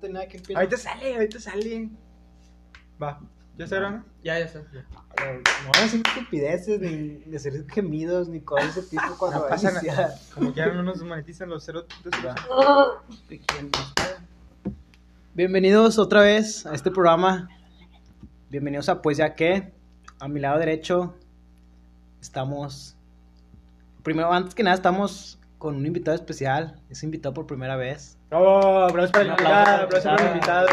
ahorita nada que. Ahorita sale, ahorita sale. Va, ¿ya se grabó? Ya, ya está. No van a hacer estupideces, ni, ni hacer gemidos, ni cosas de ese tipo cuando No va a pasa iniciar. nada. Como que ya no nos monetizan los cero. Bienvenidos otra vez a este programa. Bienvenidos a Pues ya que. A mi lado derecho estamos. Primero, antes que nada, estamos con un invitado especial. Es invitado por primera vez. Oh, aplausos para el invitado, aplauso aplausos para el invitado.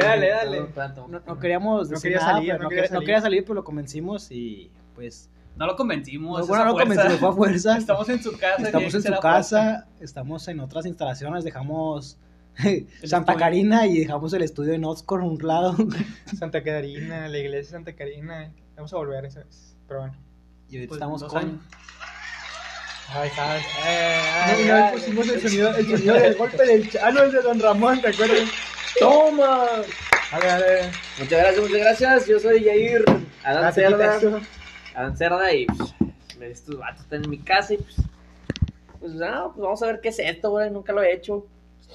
Dale, dale. No, no queríamos No decir quería nada, salir, pero no no, quería quería, no salir. quería salir, pero lo convencimos y pues. No lo convencimos. Bueno, no lo convencimos, fue a fuerza. Estamos en su casa. Estamos en su casa, estamos en otras instalaciones, dejamos Santa. Carina y dejamos el estudio en Oscar a un lado. Santa Catarina, la iglesia de Santa Carina. Vamos a volver esa vez. Pero bueno. Y ahorita Pues, estamos con. años. Ahí está. Eh, No, pusimos el sonido, el sonido del golpe del Ah, no, el de Don Ramón, ¿te acuerdas? ¡Toma! A ver, a ver. Muchas gracias, muchas gracias. Yo soy Yair Adán Cerda. Adán Cerda y pues, estos vatos están en mi casa y pues, pues, ah, pues vamos a ver qué es esto, güey. Nunca lo he hecho.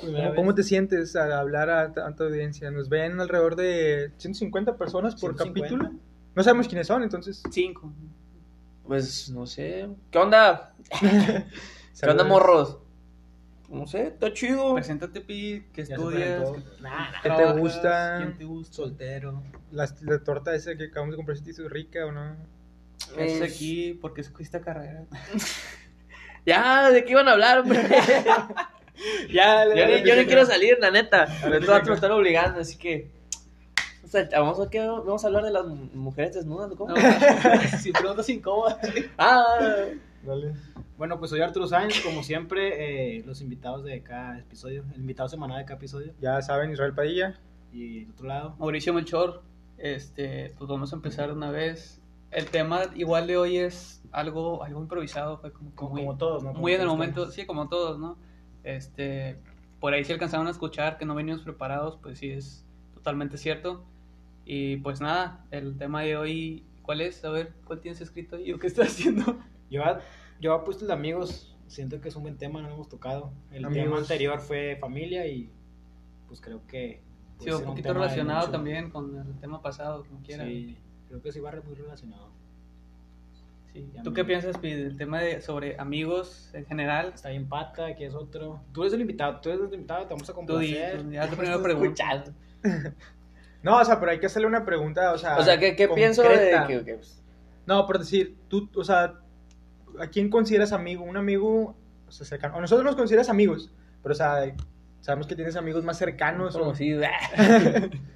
¿Cómo, cómo te sientes al hablar a tanta audiencia? Nos ven alrededor de 150 personas por 150. capítulo. No sabemos quiénes son, entonces. Cinco. Pues no sé. ¿Qué onda? ¿Qué onda, morros? No sé, está chido. Preséntate, Pi, que Ya estudias. Nah, nah. ¿Qué te gusta? ¿Quién te gusta? Soltero. La, la torta esa que acabamos de comprar, ¿sí te hizo rica o no? ¿Qué haces Es- aquí? ¿Por qué escogiste carrera? Ya, ¿de qué iban a hablar, hombre? ya, yo, ni- yo no quiero salir, la neta. ver, Estos vatos me están obligando, así que. o sea, vamos a, ¿qué? vamos a hablar de las mu- mujeres desnudas, ¿o ¿cómo? No, si preguntas incómodas. Ah, Dale. Bueno, pues soy Arturo Sáenz, como siempre, eh, los invitados de cada episodio, el invitado semanal de cada episodio. Ya saben, Israel Padilla. Y del otro lado, Mauricio Melchor, este, pues vamos a empezar una vez. El tema igual de hoy es algo, algo improvisado, fue como, como, muy, como todos, ¿no? Como muy en el momento, sí, como todos, ¿no? Este, por ahí si alcanzaron a escuchar que no venimos preparados, pues sí es totalmente cierto. Y pues nada, el tema de hoy, ¿cuál es? A ver, ¿cuál tienes escrito ahí o qué estás haciendo? Yo, yo he puesto el de amigos, siento que es un buen tema, no lo hemos tocado. El tema Amigos. anterior fue familia y pues creo que... Sí, un poquito tema de relacionado también con el tema pasado, como quiera. Sí, creo que sí va muy relacionado. Sí. Ya ¿Tú qué piensas, Pi, del tema de, sobre amigos en general? Está bien Pata, que es otro. Tú eres el invitado, tú eres el invitado, te vamos a complacer. tú haz tu primera pregunta. No, o sea, pero hay que hacerle una pregunta, o sea. O sea, ¿qué, qué pienso de que, que, pues, No, por decir, tú, o sea, ¿a quién consideras amigo? Un amigo, o sea, cercano. O nosotros nos consideras amigos, pero, o sea, sabemos que tienes amigos más cercanos. o- conocido?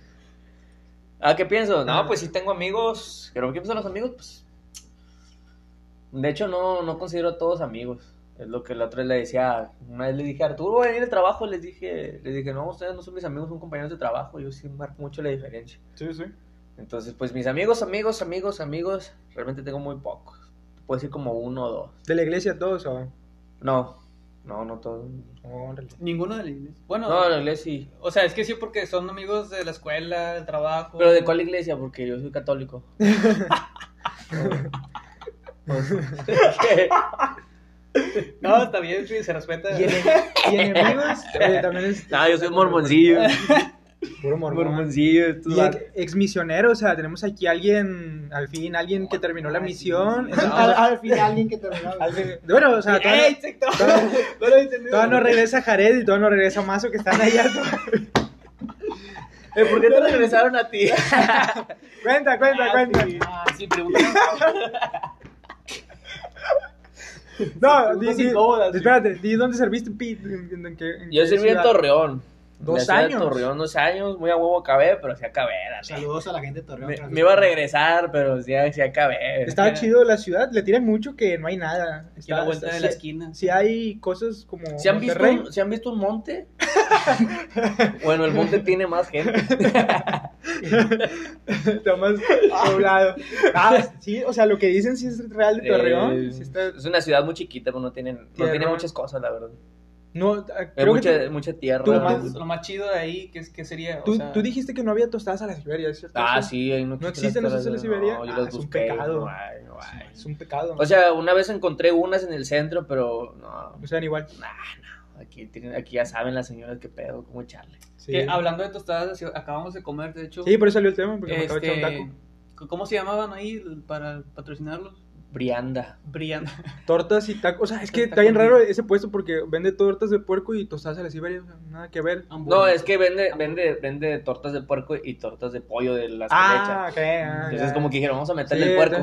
¿Ah, qué pienso? No, pues sí tengo amigos. ¿Pero qué piensan los amigos? Pues. De hecho, no, no considero a todos amigos. Es lo que la otra vez le decía. Una vez le dije a Arturo, voy a venir de trabajo. Les dije, les dije, no, ustedes no son mis amigos, son compañeros de trabajo. Yo sí marco mucho la diferencia. Sí, sí. Entonces, pues mis amigos, amigos, amigos, amigos, realmente tengo muy pocos. Puedo decir como uno o dos. ¿De la iglesia todos o...? No, no, no todos. o en realidad? Ninguno de la iglesia. Bueno, No, la iglesia sí. o sea, es que sí, porque son amigos de la escuela, del trabajo. Pero ¿de cuál iglesia? Porque yo soy católico. No, está bien, sí, se respeta. ¿Y, ene- y enemigos? Oye, también es... No, yo soy mormoncillo. Puro mormón. Mormoncillo. estos Y ex, ex misionero, o sea, tenemos aquí a alguien, al fin, alguien que terminó la misión. al, al final alguien que te Al fin- Bueno, o sea, todavía, ¡Ey, he entendido. todavía no regresa Jared y todavía no regresa Mazo, que están allá. Eh, ¿Por qué te regresaron a ti? cuenta, cuenta, Ah, cuenta. sí. Ah, sí, pregunta. No, di, di- espérate, di dónde serviste, Pete. ¿En, en qué- en Yo serví en? Torreón. ¿Dos La ciudad de años? Torreón, dos años. Muy a huevo acabé, pero sí acabé. neta. Saludos a la gente de Torreón. Me, iba a regresar, pero sí, sí acabé. Está chido la ciudad, le tiran mucho que no hay nada. Está, a la vuelta de la esquina. Sí hay cosas como ¿Se han, visto un, ¿Se han visto un monte? bueno, el monte tiene más gente. Está más poblado. Ah, sí, o sea, lo que dicen sí es real de Torreón. Eh, sí está- Es una ciudad muy chiquita, pero no, tienen, no tiene muchas cosas, la verdad. No, ah, creo que mucha, tú- mucha tierra. tú Lo más- lo más chido de ahí, ¿qué, es- qué sería? O tú, sea, tú dijiste que no había tostadas a la Siberia, ¿es cierto? Ah, sí, no, ¿No existen las esas en la Siberia? No, yo Ah, las es un pecado. No no. Es un pecado. O sea, una vez encontré unas en el centro, pero no. O sea, igual. nah, aquí, tienen, aquí ya saben las señoras qué pedo, cómo echarle. Sí. Que hablando de tostadas, así, acabamos de comer, de hecho. Sí, por eso salió el tema, porque me acabo de echar un este, taco. ¿Cómo se llamaban ahí para patrocinarlos? Brianda. Brian. Tortas y tacos. O sea, es que está bien raro ese puesto porque vende tortas de puerco y tostadas a la Siberia. O sea, nada que ver. No, es que vende, vende, vende tortas de puerco y tortas de pollo de las Ah, que ah, Entonces ya. como que dijeron, vamos a meterle Sí, el puerco.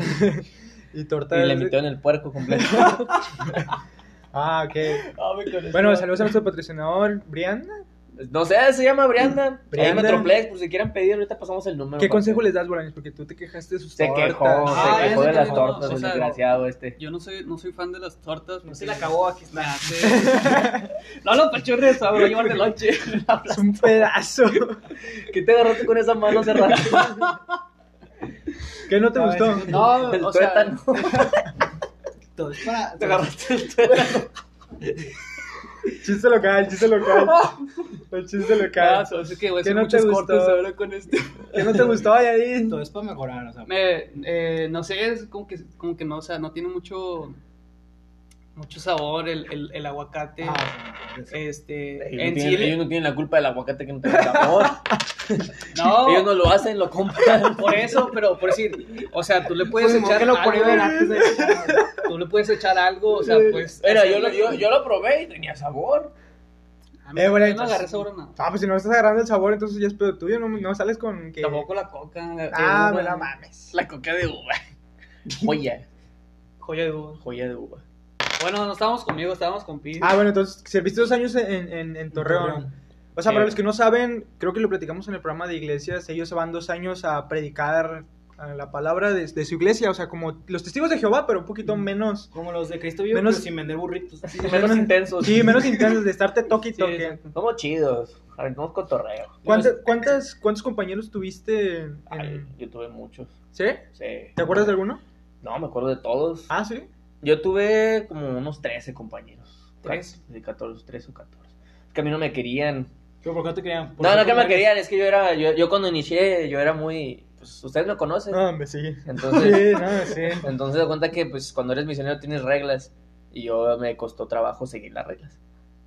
y tortas. Y le metieron el puerco completo. Ah, ok. Bueno, saludos a nuestro patrocinador, Brianda. No sé, se llama Brianda. Ahí Brianda. en Metroplex, por si quieren pedir, ahorita pasamos el número. ¿Qué consejo que- les das, Bolaños? Porque tú te quejaste de sus Se tortas. quejó, Ah, se quejó de las no, tortas, o el sea, desgraciado este. Yo no soy, no soy fan de las tortas. No se la acabó, aquí está. No lo pachurres, voy a llevar de lonche. Es un pedazo. ¿Qué te agarraste con esa mano hace rato? ¿Qué no te gustó? No, El o sea, tuétano. todo es para... Te agarraste el tuétano. Chiste local, chiste local. El chiste local. Ah, es que voy a ¿Qué hacer no te muchos gustó? cortes ahora con este. ¿Qué no te gustó, Yadin? Todo es para mejorar, o sea. Me, eh, no sé, es como que, como que no, o sea, no tiene mucho, mucho sabor el, el, el aguacate. Ah. Este, Ellos, en no tienen, Chile. ellos no tienen la culpa del aguacate que no tenga sabor. No, Ellos no lo hacen, lo compran. por eso, pero por decir, o sea, tú le puedes Pues, echar algo, de tú le puedes echar algo, o sea, pues. Mira, yo lo, yo, yo lo probé y tenía sabor. A mí Eh, bueno, yo no agarré sabor a nada. Ah, pues si no estás agarrando el sabor, entonces ya es pedo tuyo. No, no sales con que. Tampoco la coca. Ah, me la mames. La coca de uva. Joya, Joya de uva. joya de uva. Bueno, no estábamos conmigo, estábamos con Pi. Ah, bueno, entonces serviste dos años en, en, en Torreón. O sea, Sí. para los que no saben, creo que lo platicamos en el programa de iglesias, ellos se van dos años a predicar la palabra de, de su iglesia, o sea, como los testigos de Jehová, pero un poquito menos, Como los de Cristo vivo, Menos- pero sin vender burritos. Menos intensos. sí, menos intensos de estarte toque y Sí, toque. Somos chidos. Aventamos cotorreo. ¿Cuántas, cuántas, ¿Cuántos compañeros tuviste? En, Ay, yo tuve muchos. ¿Sí? Sí. ¿Te acuerdas de alguno? No, me acuerdo de todos. Ah, sí. Yo tuve como unos 13 compañeros. ¿Tres? De 14, 13 o 14. Es que a mí no me querían. ¿Pero por qué no te querían? ¿Por No, no que me querían, es que yo era, yo, yo cuando inicié, yo era muy, pues ustedes me conocen. No, hombre, sí. Entonces, Sí, no, sí. entonces de cuenta que pues cuando eres misionero tienes reglas y yo me costó trabajo seguir las reglas.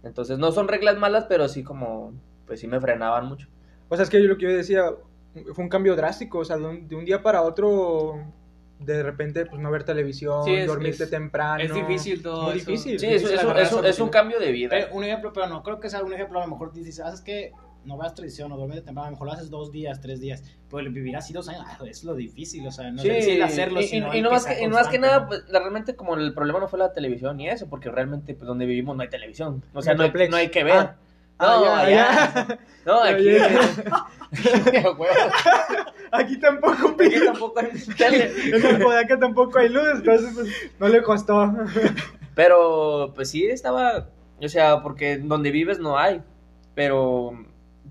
Entonces no son reglas malas, pero sí como, pues sí me frenaban mucho. O sea, es que yo lo que yo decía, fue un cambio drástico, o sea, de un, de un día para otro, de repente, pues no ver televisión, Sí, es- dormirte es- temprano. es difícil todo Muy eso. difícil. Sí, Sí, es, sí, es un- cambio de vida. Pero un ejemplo, pero no creo que sea un ejemplo. A lo mejor dices, ¿sabes qué? No veas tradición o duermes temprano. A lo mejor lo haces dos días, tres días. Pero vivir así dos años, ah, es lo difícil. O sea, no Sí, es el hacerlo, y, y- sino y el no que más que, y no más que nada, pues, realmente como el problema no fue la televisión ni eso, porque realmente pues donde vivimos no hay televisión. O sea, no hay, no hay que ver. Ah. no, Ah, ya, allá. ya. No, aquí. Ya, Aquí tampoco, aquí tampoco hay tele. En el Podaca tampoco hay luz, entonces pues, no le costó. Pero, pues sí, estaba. O sea, porque donde vives no hay. Pero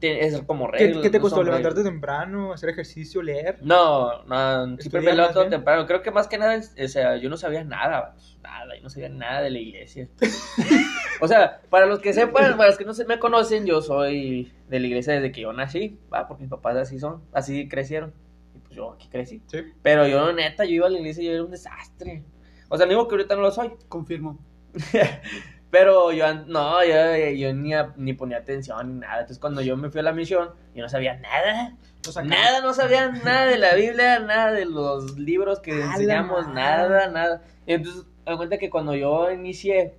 es como ¿Qué, reglas. qué te costó? ¿Levantarte reglas. temprano, hacer ejercicio, leer? No, no, siempre me levanto temprano. Creo que más que nada, o sea, yo no sabía nada, vatos, nada, yo no sabía nada de la iglesia. o sea, para los que sepan, para los que no se me conocen, yo soy de la iglesia desde que yo nací, va, porque mis papás así son, así crecieron. Y pues yo aquí crecí. Sí. Pero yo, neta, yo iba a la iglesia y yo era un desastre. O sea, no digo que ahorita no lo soy, Confirmo. pero yo, no, yo, yo ni, a- ni ponía atención ni nada. Entonces, cuando yo me fui a la misión, yo no sabía nada. O sea, Nada, no sabía nada de la Biblia, nada de los libros que enseñamos, nada, nada. Y entonces, me doy cuenta que cuando yo inicié,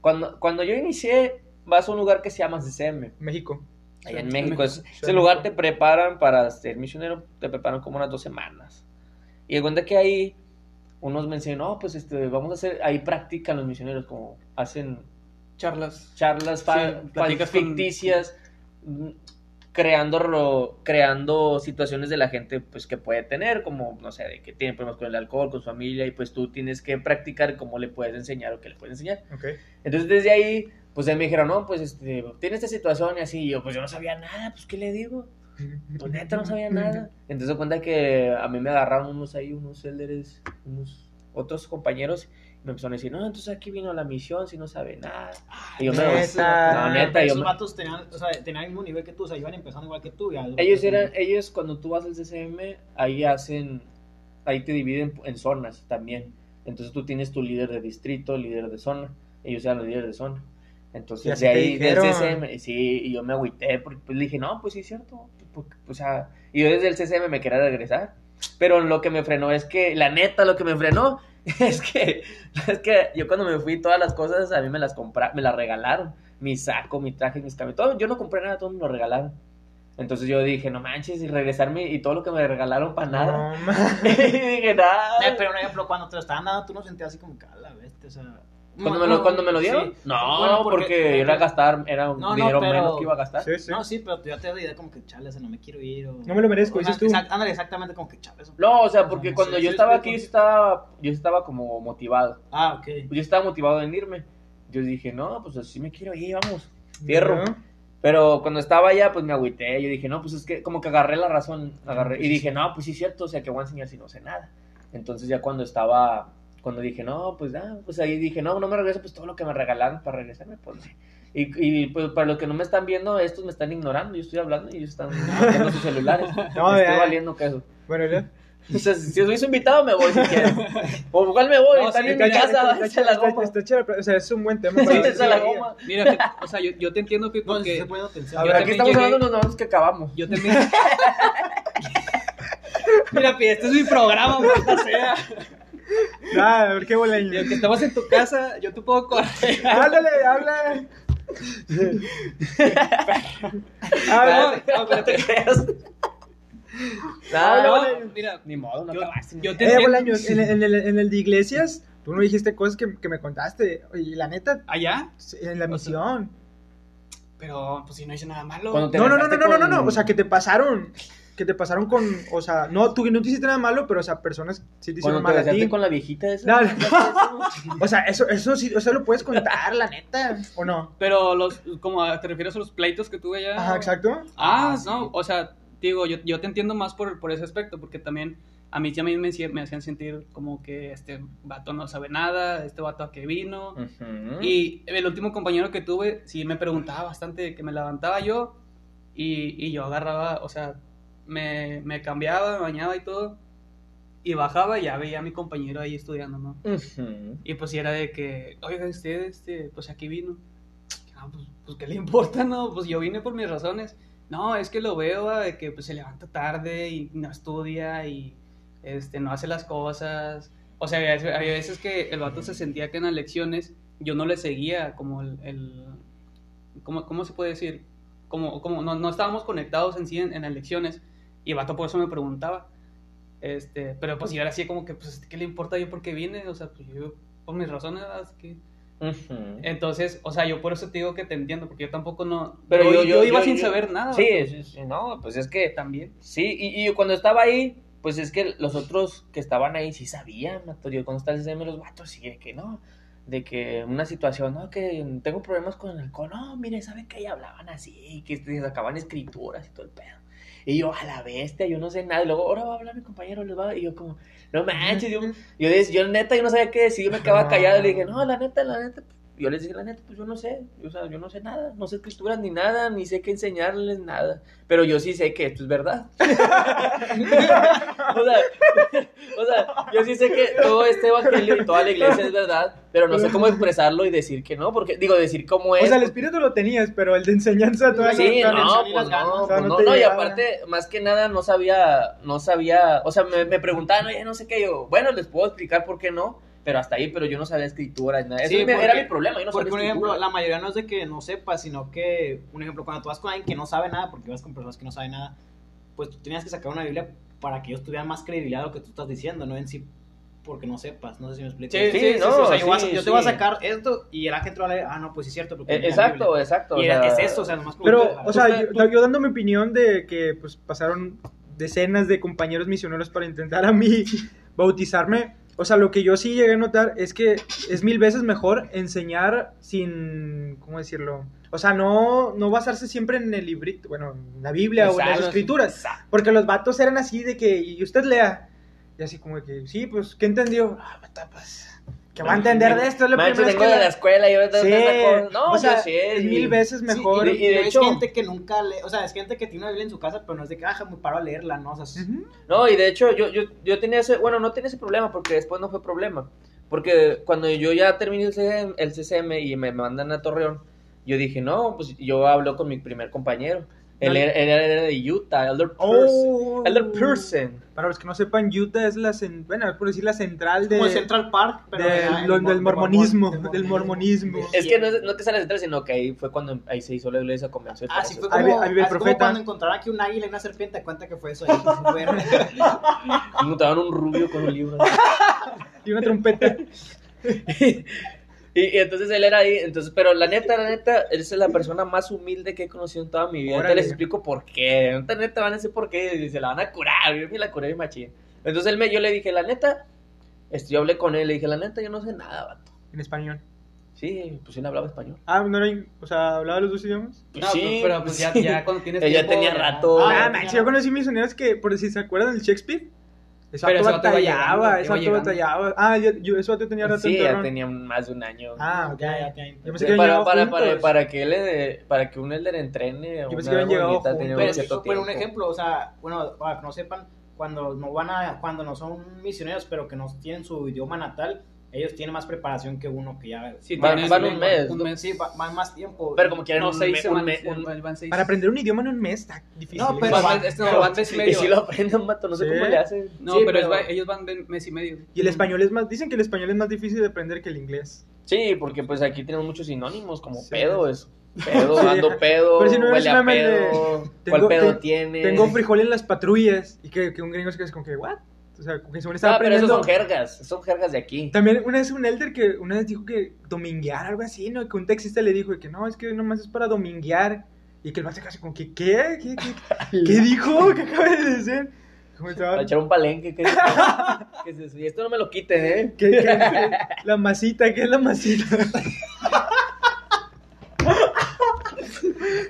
cuando, cuando yo inicié, vas a un lugar que se llama CCM, México. allá en México. Es- ese lugar te preparan para ser misionero, te preparan como unas dos semanas. Y de cuenta que ahí, unos me enseñan, no, pues este, vamos a hacer, ahí practican los misioneros, como hacen Charlas. charlas Sí, platicas con- ficticias mm, creando creando situaciones de la gente pues que puede tener como no sé de que tiene problemas con el alcohol con su familia y pues tú tienes que practicar cómo le puedes enseñar o qué le puedes enseñar Ok. entonces desde ahí pues ahí me dijeron no pues este tiene esta situación y así y yo pues yo no sabía nada pues qué le digo pues neta no sabía nada entonces se cuenta que a mí me agarraron unos ahí unos elders unos otros compañeros y me empezaron a decir no entonces aquí vino la misión si no sabe nada y yo me no, neta, yo esos me- vatos tenían, o sea, tenían el mismo nivel que tú, o sea, iban empezando igual que tú. Ellos que- eran, ellos cuando tú vas al CCM, ahí hacen, ahí te dividen en zonas también. Entonces tú tienes tu líder de distrito, líder de zona. Ellos eran los líderes de zona. Entonces, de te ahí, del dijeron. CCM, sí, y yo me agüité, porque pues, le dije, no, pues sí, es cierto. Porque, o sea, y yo desde el CCM me quería regresar. Pero lo que me frenó es que, la neta, lo que me frenó es que, es que yo cuando me fui, todas las cosas a mí me las compraron, me las regalaron. Mi saco, mi traje, mis cambios, todo. Yo no compré nada, todo me lo regalaron. Entonces yo dije, no manches, y regresarme y todo lo que me regalaron para nada. No, y dije, nada. Eh, pero un ejemplo, cuando te lo estaban dando, tú no sentías así como que, a la bestia, o sea... ¿Cuando me, lo, cuando me lo dieron? Sí. No, Bueno, porque, era gastar, era un No, no, dinero pero- menos que iba a gastar. Sí, sí. No, sí, pero tú ya te das la idea como que, chale, o sea, no me quiero ir o... No me lo merezco, dices tú. exact- ándale, exactamente como que, chale. No, o sea, porque no cuando yo sí, estaba aquí, yo estaba, yo estaba como motivado. Ah, ok. Yo estaba motivado en irme. Yo dije, no, pues así me quiero ir, vamos. Fierro. No. Pero cuando estaba allá, pues me agüité. Yo dije, no, pues es que como que agarré la razón. Agarré, y dije, no, pues sí es cierto, o sea, que voy a enseñar si no sé nada. Entonces ya cuando estaba, cuando dije, no, pues ah, pues ahí dije, no, no me regreso, pues todo lo que me regalaron para regresarme, pues. Y, y pues para los que no me están viendo, estos me están ignorando. Yo estoy hablando y ellos están viendo sus celulares. No, me estoy ya. valiendo queso. Bueno, ya. O sea, si soy su invitado, me voy si quieren. O igual me voy, No, están sí, en mi Está- casa, está- la está- goma. está chévere, pero, o sea, es un buen tema. Sí, a la goma. Mira, que- o sea, yo, yo te entiendo, No, sí porque se puede atención. A ver, aquí estamos llegué- hablando de unos nombres que acabamos. yo también... Mira, Pete, este es mi programa, maldita sea. Ah, a ver qué boleño. Y aunque estamos en tu casa, yo te puedo correr. Háblale, habla. No, Habla. no, espérate. Habla, No, Bolaños. mira, Ni modo, no yo, acabaste. yo te Eh. Bolaños, en, el- en el, en el de iglesias, tú no dijiste cosas que, que me contaste. Y la neta, ¿Allá? en la O sea, misión. Pero, pues si no hice nada malo. Cuando te No, no, no, no, no, no, no, con- O sea, que te pasaron. Que te pasaron con. O sea, no, tú no te hiciste nada malo, pero, o sea, personas sí te hicieron mal a ti. con la viejita esa. Dale. O sea, eso, eso sí, o sea, lo puedes contar, la neta, ¿o no? Pero los, como te refieres a los pleitos que tuve allá. Ajá, exacto. Ah, Ah, sí. no, o sea, digo, yo, yo te entiendo más por, por ese aspecto, porque también a mí también me, me hacían sentir como que este vato no sabe nada, este vato a qué vino. Ujú. Y el último compañero que tuve, sí me preguntaba bastante, que me levantaba yo y, y yo agarraba, o sea, me, me cambiaba, me bañaba y todo, y bajaba y ya veía a mi compañero ahí estudiando, ¿no? Y pues era de que, oiga, usted, este, pues aquí vino. Ah, pues, pues, ¿qué le importa, no? Pues yo vine por mis razones. No, es que lo veo, ah, de que pues se levanta tarde y no estudia y este, no hace las cosas. O sea, había, había veces que el vato se sentía que en las lecciones yo no le seguía como el... el- ¿cómo, cómo se puede decir? Como, como no, no estábamos conectados en sí en, en las lecciones y vato por eso me preguntaba. Este, pero pues yo era así como que, pues, ¿qué le importa yo por qué vine? O sea, pues yo, por mis razones, que... Ujú. Entonces, o sea, yo por eso te digo que te entiendo, porque yo tampoco no... Pero yo, yo- yo yo- iba sin saber nada. Sí, sí, sí, no, pues es que También. sí, y, y cuando estaba ahí, pues es que los otros que estaban ahí sí sabían, yo cuando estaba en los vatos, sí, de que no, de que una situación, no, que tengo problemas con el alcohol, no, mire, ¿saben que ahí hablaban así? Que sacaban escrituras y todo el pedo. Y yo, a la bestia, yo no sé nada. Y luego, ahora va a hablar mi compañero, les va. Y yo, como, no manches, yo, yo, yo neta, yo no sabía qué decir. Yo me quedaba callado y le dije, no, la neta, la neta. Yo les dije, la neta, pues yo no sé. O sea, yo no sé nada. No sé escrituras ni nada, ni sé qué enseñarles nada. Pero yo sí sé que esto es verdad. o, sea, o sea, yo sí sé que todo este evangelio y toda la iglesia es verdad. Pero no sé cómo expresarlo y decir que no. Porque, digo, decir cómo es. O sea, el espíritu lo tenías, pero el de enseñanza todavía Sí, no, y pues las ganas. no, O sea, pues no no, no, y aparte, más que nada, no sabía, no sabía, o sea, me, me preguntaban, oye, no sé qué, yo, bueno, les puedo explicar por qué no, pero hasta ahí, pero yo no sabía escritura, nada, eso Sí, porque- era mi problema, yo no Porque, sabía un ejemplo, la mayoría no es de que no sepas, sino que, un ejemplo, cuando tú vas con alguien que no sabe nada, porque vas con personas que no saben nada, pues tú tenías que sacar una Biblia para que ellos tuvieran más credibilidad a lo que tú estás diciendo, no en sí porque no sepas, no sé si me explico. Sí, Sí, no, o sea, yo, sí, yo te sí. voy a sacar esto y la gente va a leer, ah, no, pues sí es cierto. porque Eh, exacto, Biblia. exacto. Y era, o sea, es eso, o sea, nomás Pero, o sea, yo, yo dando mi opinión de que pues pasaron decenas de compañeros misioneros para intentar a mí bautizarme. O sea, lo que yo sí llegué a notar es que es mil veces mejor enseñar sin, ¿cómo decirlo? O sea, no, no basarse siempre en el librito, bueno, en la Biblia o en las escrituras. exacto. Porque los vatos eran así de que, y usted lea. Y así como que, sí, pues, ¿qué entendió? Ah, puta, ¿qué va a entender de esto? Es lo Manches, primero vengo que de la- la escuela y yo Sí, No, o sea, yo sí, es y- mil veces Sí, mejor. y, de es hecho- gente que nunca lee, o sea, es gente que tiene una Biblia en su casa, pero no es de que, ah, me paro a leerla, ¿no? O sea, es- Ujú. No, y de hecho yo, yo, yo tenía ese, bueno, no tenía ese problema porque después no fue problema. Porque cuando yo ya terminé el CCM, el CCM y me mandan a Torreón, Yo dije, no, pues yo hablo con mi primer compañero. Él, era, él era de Utah, Elder Person. Oh. Elder Person. Para los que no sepan, Utah es la, cen- bueno, por decir la central de, Como el Central Park, pero del- era el lo- del mormonismo, de mor- del mormonismo. Es que no es, no que sea la central, sino que ahí fue cuando ahí se hizo la iglesia, comenzó. y Ah, sí, fue Ahí como, ahí vi el así como profeta. cuando encontraron aquí un águila y una serpiente, cuenta que fue eso ahí. Montaban un rubio con un libro. Y una trompeta. y, y entonces él era ahí, entonces, pero la neta, la neta, él es la persona más humilde que he conocido en toda mi vida. Ahorita les explico por qué. Ahorita neta van a decir por qué y se la van a curar. Yo me la curé bien machín. Entonces él me, yo le dije, la neta, este, yo hablé con él, le dije, la neta, yo no sé nada, vato. En español. Sí, pues él hablaba español. Ah, ¿no era, o sea, hablaba los dos idiomas? Pues No, sí, pero pues ya, sí. ya cuando tienes Ella tiempo, tenía rato. Ah, Ah, tenía- yo conocí misioneros que, por si se acuerdan del Shakespeare, ese Pero ese batallaba, llegando, ese iba vato batallaba. Ah, yo, yo, ese vato tenía rato Sí, ya tenía más de un año. Ah, ok. ya, ya, ya. Yo pensé que para, para, para, para que él, para que un elder entrene. Yo pensé que habían llegado juntos. Pero un es que, ejemplo, o sea, bueno, para que no sepan, cuando no van a, cuando no son misioneros, pero que no tienen su idioma natal, ellos tienen más preparación que uno que ya. Sí, Van- tienes van un mes. Un mes. Sí, va- van más tiempo. Pero como quieren No, un, seis me- un, semanas. me- un- van- van seis. Para aprender un idioma en un mes está difícil. No, pero Van- va- este no, pero- van mes y Y medio. si lo aprenden, mato, no sé Sí. cómo le hacen. No, Sí, pero, pero- va- ellos van de mes y medio. Y el español es más, dicen que el español es más difícil de aprender que el inglés. Sí, porque pues aquí tenemos muchos sinónimos, como Sí. pedo, es pedo, ando pedo, Pero si no huele a mame de- pedo, cuál Tengo- pedo te- tiene. Tengo frijol en las patrullas y que, que un gringo se queda como que, ¿what? O sea, que según estaba Ah, pero esos aprendiendo. son jergas, son jergas de aquí. También una vez un elder que una vez dijo que dominguear, algo así, ¿no? Que un taxista le dijo que no, es que nomás es para dominguear. Y que el vato casi como que, ¿qué? ¿Qué, qué, qué dijo? ¿Qué acaba de decir? Para echar un palenque. ¿qué, ¿Qué es eso? Y esto no me lo quiten, ¿eh? ¿Qué, qué, qué? La masita, ¿qué es la masita?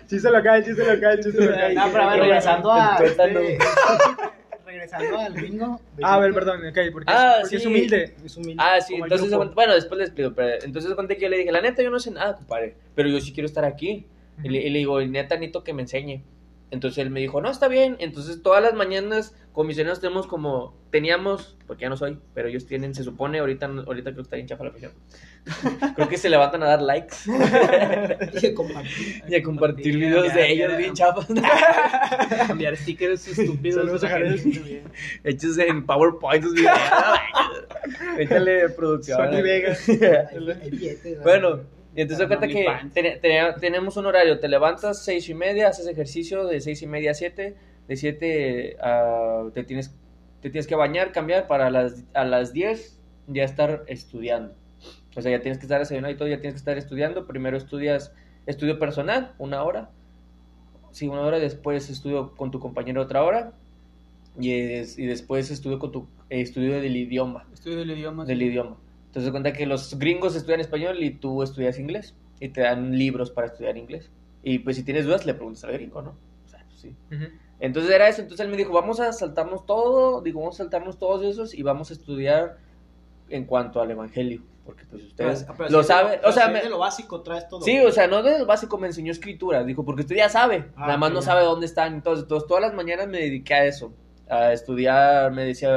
chiste local, chiste local, chiste local. No, pero Qué regresando a. Cuéntanos. este, regresando al. Ah, a ver, perdón, ok, porque, Ah, es, porque es sí. humilde. Es humilde. Ah, sí, entonces, bueno, después les explico, pero entonces conté que yo le dije, la neta, yo no sé nada, compadre, pero yo sí quiero estar aquí. Y, le, y le digo, neta, necesito que me enseñe. Entonces él me dijo, no, está bien. Entonces todas las mañanas comisionados tenemos como, teníamos, porque ya no soy, pero ellos tienen, se supone, ahorita, ahorita creo que está bien chafa la presión. creo que se levantan a dar likes Y compartir. y a compartir videos ya, de ellos bien chafas. Enviar stickers estúpidos. A. Hechos en PowerPoint. Échale producción. Sony Vegas. Bueno, y entonces cuenta que tenemos un horario, te levantas seis y media, haces ejercicio de seis y media a siete, de siete a te tienes, te tienes que bañar, cambiar para las, a las 10 ya estar estudiando. O sea, ya tienes que estar desayunado y todo, ya tienes que estar estudiando. Primero estudias estudio personal, una hora. Sí, una hora, después estudio con tu compañero otra hora. Y, es- y después estudio con tu eh, estudio del idioma Estudio del idioma. del idioma. Entonces, cuenta que los gringos estudian español y tú estudias inglés. Y te dan libros para estudiar inglés. Y pues si tienes dudas, le preguntas al gringo, ¿no? O sea, pues, sí. Ujú. Entonces era eso. Entonces él me dijo, vamos a saltarnos todo. Digo, vamos a saltarnos todos esos y vamos a estudiar en cuanto al evangelio. Porque pues ustedes Pero- pero lo de saben. pero O sea, me- de lo básico traes todo. Sí, o sea, no de lo básico me enseñó escritura, dijo, porque usted ya sabe, Ah, nada más no sabe dónde están. Entonces, entonces, todas las mañanas me dediqué a eso, a estudiar, me decía,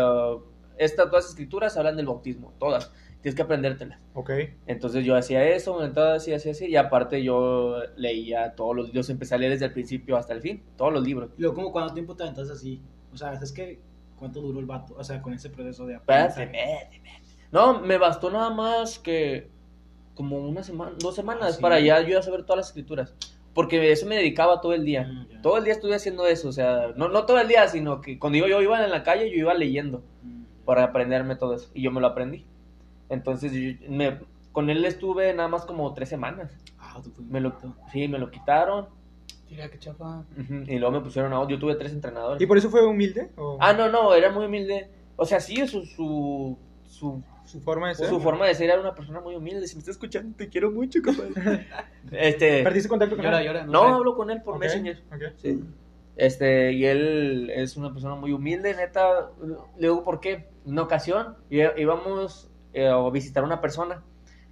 estas todas las escrituras hablan del bautismo, todas, tienes que aprendértelas. Ok. Entonces yo hacía eso, aventaba así, así, así, y aparte yo leía todos los libros, empecé a leer desde el principio hasta el fin, todos los libros. Y luego, como ¿cuánto tiempo te aventas así? O sea, es que, ¿cuánto duró el vato? O sea, con ese proceso de aprendizaje. espérate. No, me bastó nada más que como una semana, dos semanas Ah, sí. para ya yo ya saber todas las escrituras. Porque eso me dedicaba todo el día. Mm, ya. Todo el día estuve haciendo eso, o sea, no, no todo el día, sino que cuando yo, yo iba en la calle, yo iba leyendo Mm. para aprenderme todo eso. Y yo me lo aprendí. Entonces, yo- me, con él estuve nada más como tres semanas. Ah, Me lo, sí, me lo quitaron. Mira qué chafa. ujú, Y luego me pusieron a otro. Yo tuve tres entrenadores. ¿Y por eso fue humilde? ¿O Ah, no, no, era muy humilde. O sea, sí, su, su, su, su forma de ser? su forma de ser era una persona muy humilde. Si me está escuchando, te quiero mucho, compadre. este, ¿Perdiste contacto con Llora, él? llora. no, sé. hablo con él por Ok, Messenger. ok. Sí. Este, y él es una persona muy humilde, neta. Le digo, ¿por qué? En una ocasión í- íbamos eh, a visitar a una persona.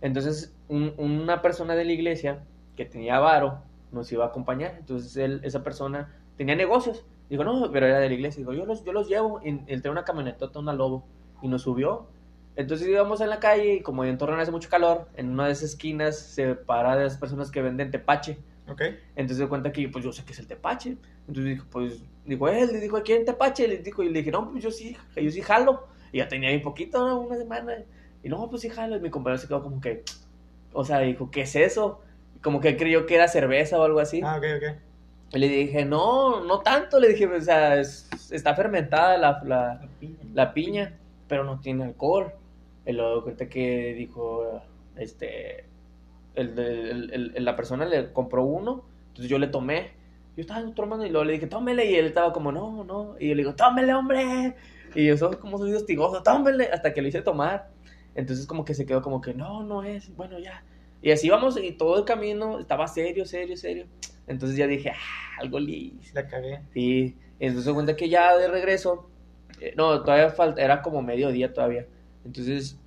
Entonces, un- una persona de la iglesia que tenía varo nos iba a acompañar. Entonces, él, esa persona tenía negocios. Digo, no, pero era de la iglesia. Digo, yo los, yo los llevo. Y él trae una camionetota, una lobo. Y nos subió. Entonces íbamos en la calle y como en Torreón hace mucho calor, en una de esas esquinas se para de las personas que venden tepache. Ok. Entonces se cuenta que pues yo sé que es el tepache. Entonces dijo, pues, dijo él, le dijo, ¿quién tepache? Le dijo, y le dije, no, pues yo sí, yo sí jalo. Y ya tenía bien poquito, ¿no? una semana. Y no, pues sí jalo. Y mi compañero se quedó como que, o sea, dijo, ¿qué es eso? Como que creyó que era cerveza o algo así. Ah, ok, ok. Y le dije, no, no tanto. Le dije, o sea, es- está fermentada la, la, la piña, pero no tiene alcohol. Y luego cuenta que dijo, este, el, el- el- el- la persona le compró uno, entonces yo le tomé. Yo estaba tomando y luego le dije, tómele. Y él estaba como, no, no. Y yo le digo, tómele, hombre. Y yo soy como soy hostigoso, tómele. Hasta que lo hice tomar. Entonces como que se quedó como que, no, no es, bueno, ya. Y así vamos y todo el camino estaba serio, serio, serio. Entonces ya dije, ah, algo listo. La cagué. Sí, entonces cuenta que ya de regreso, no, todavía falta, era como mediodía todavía. Entonces,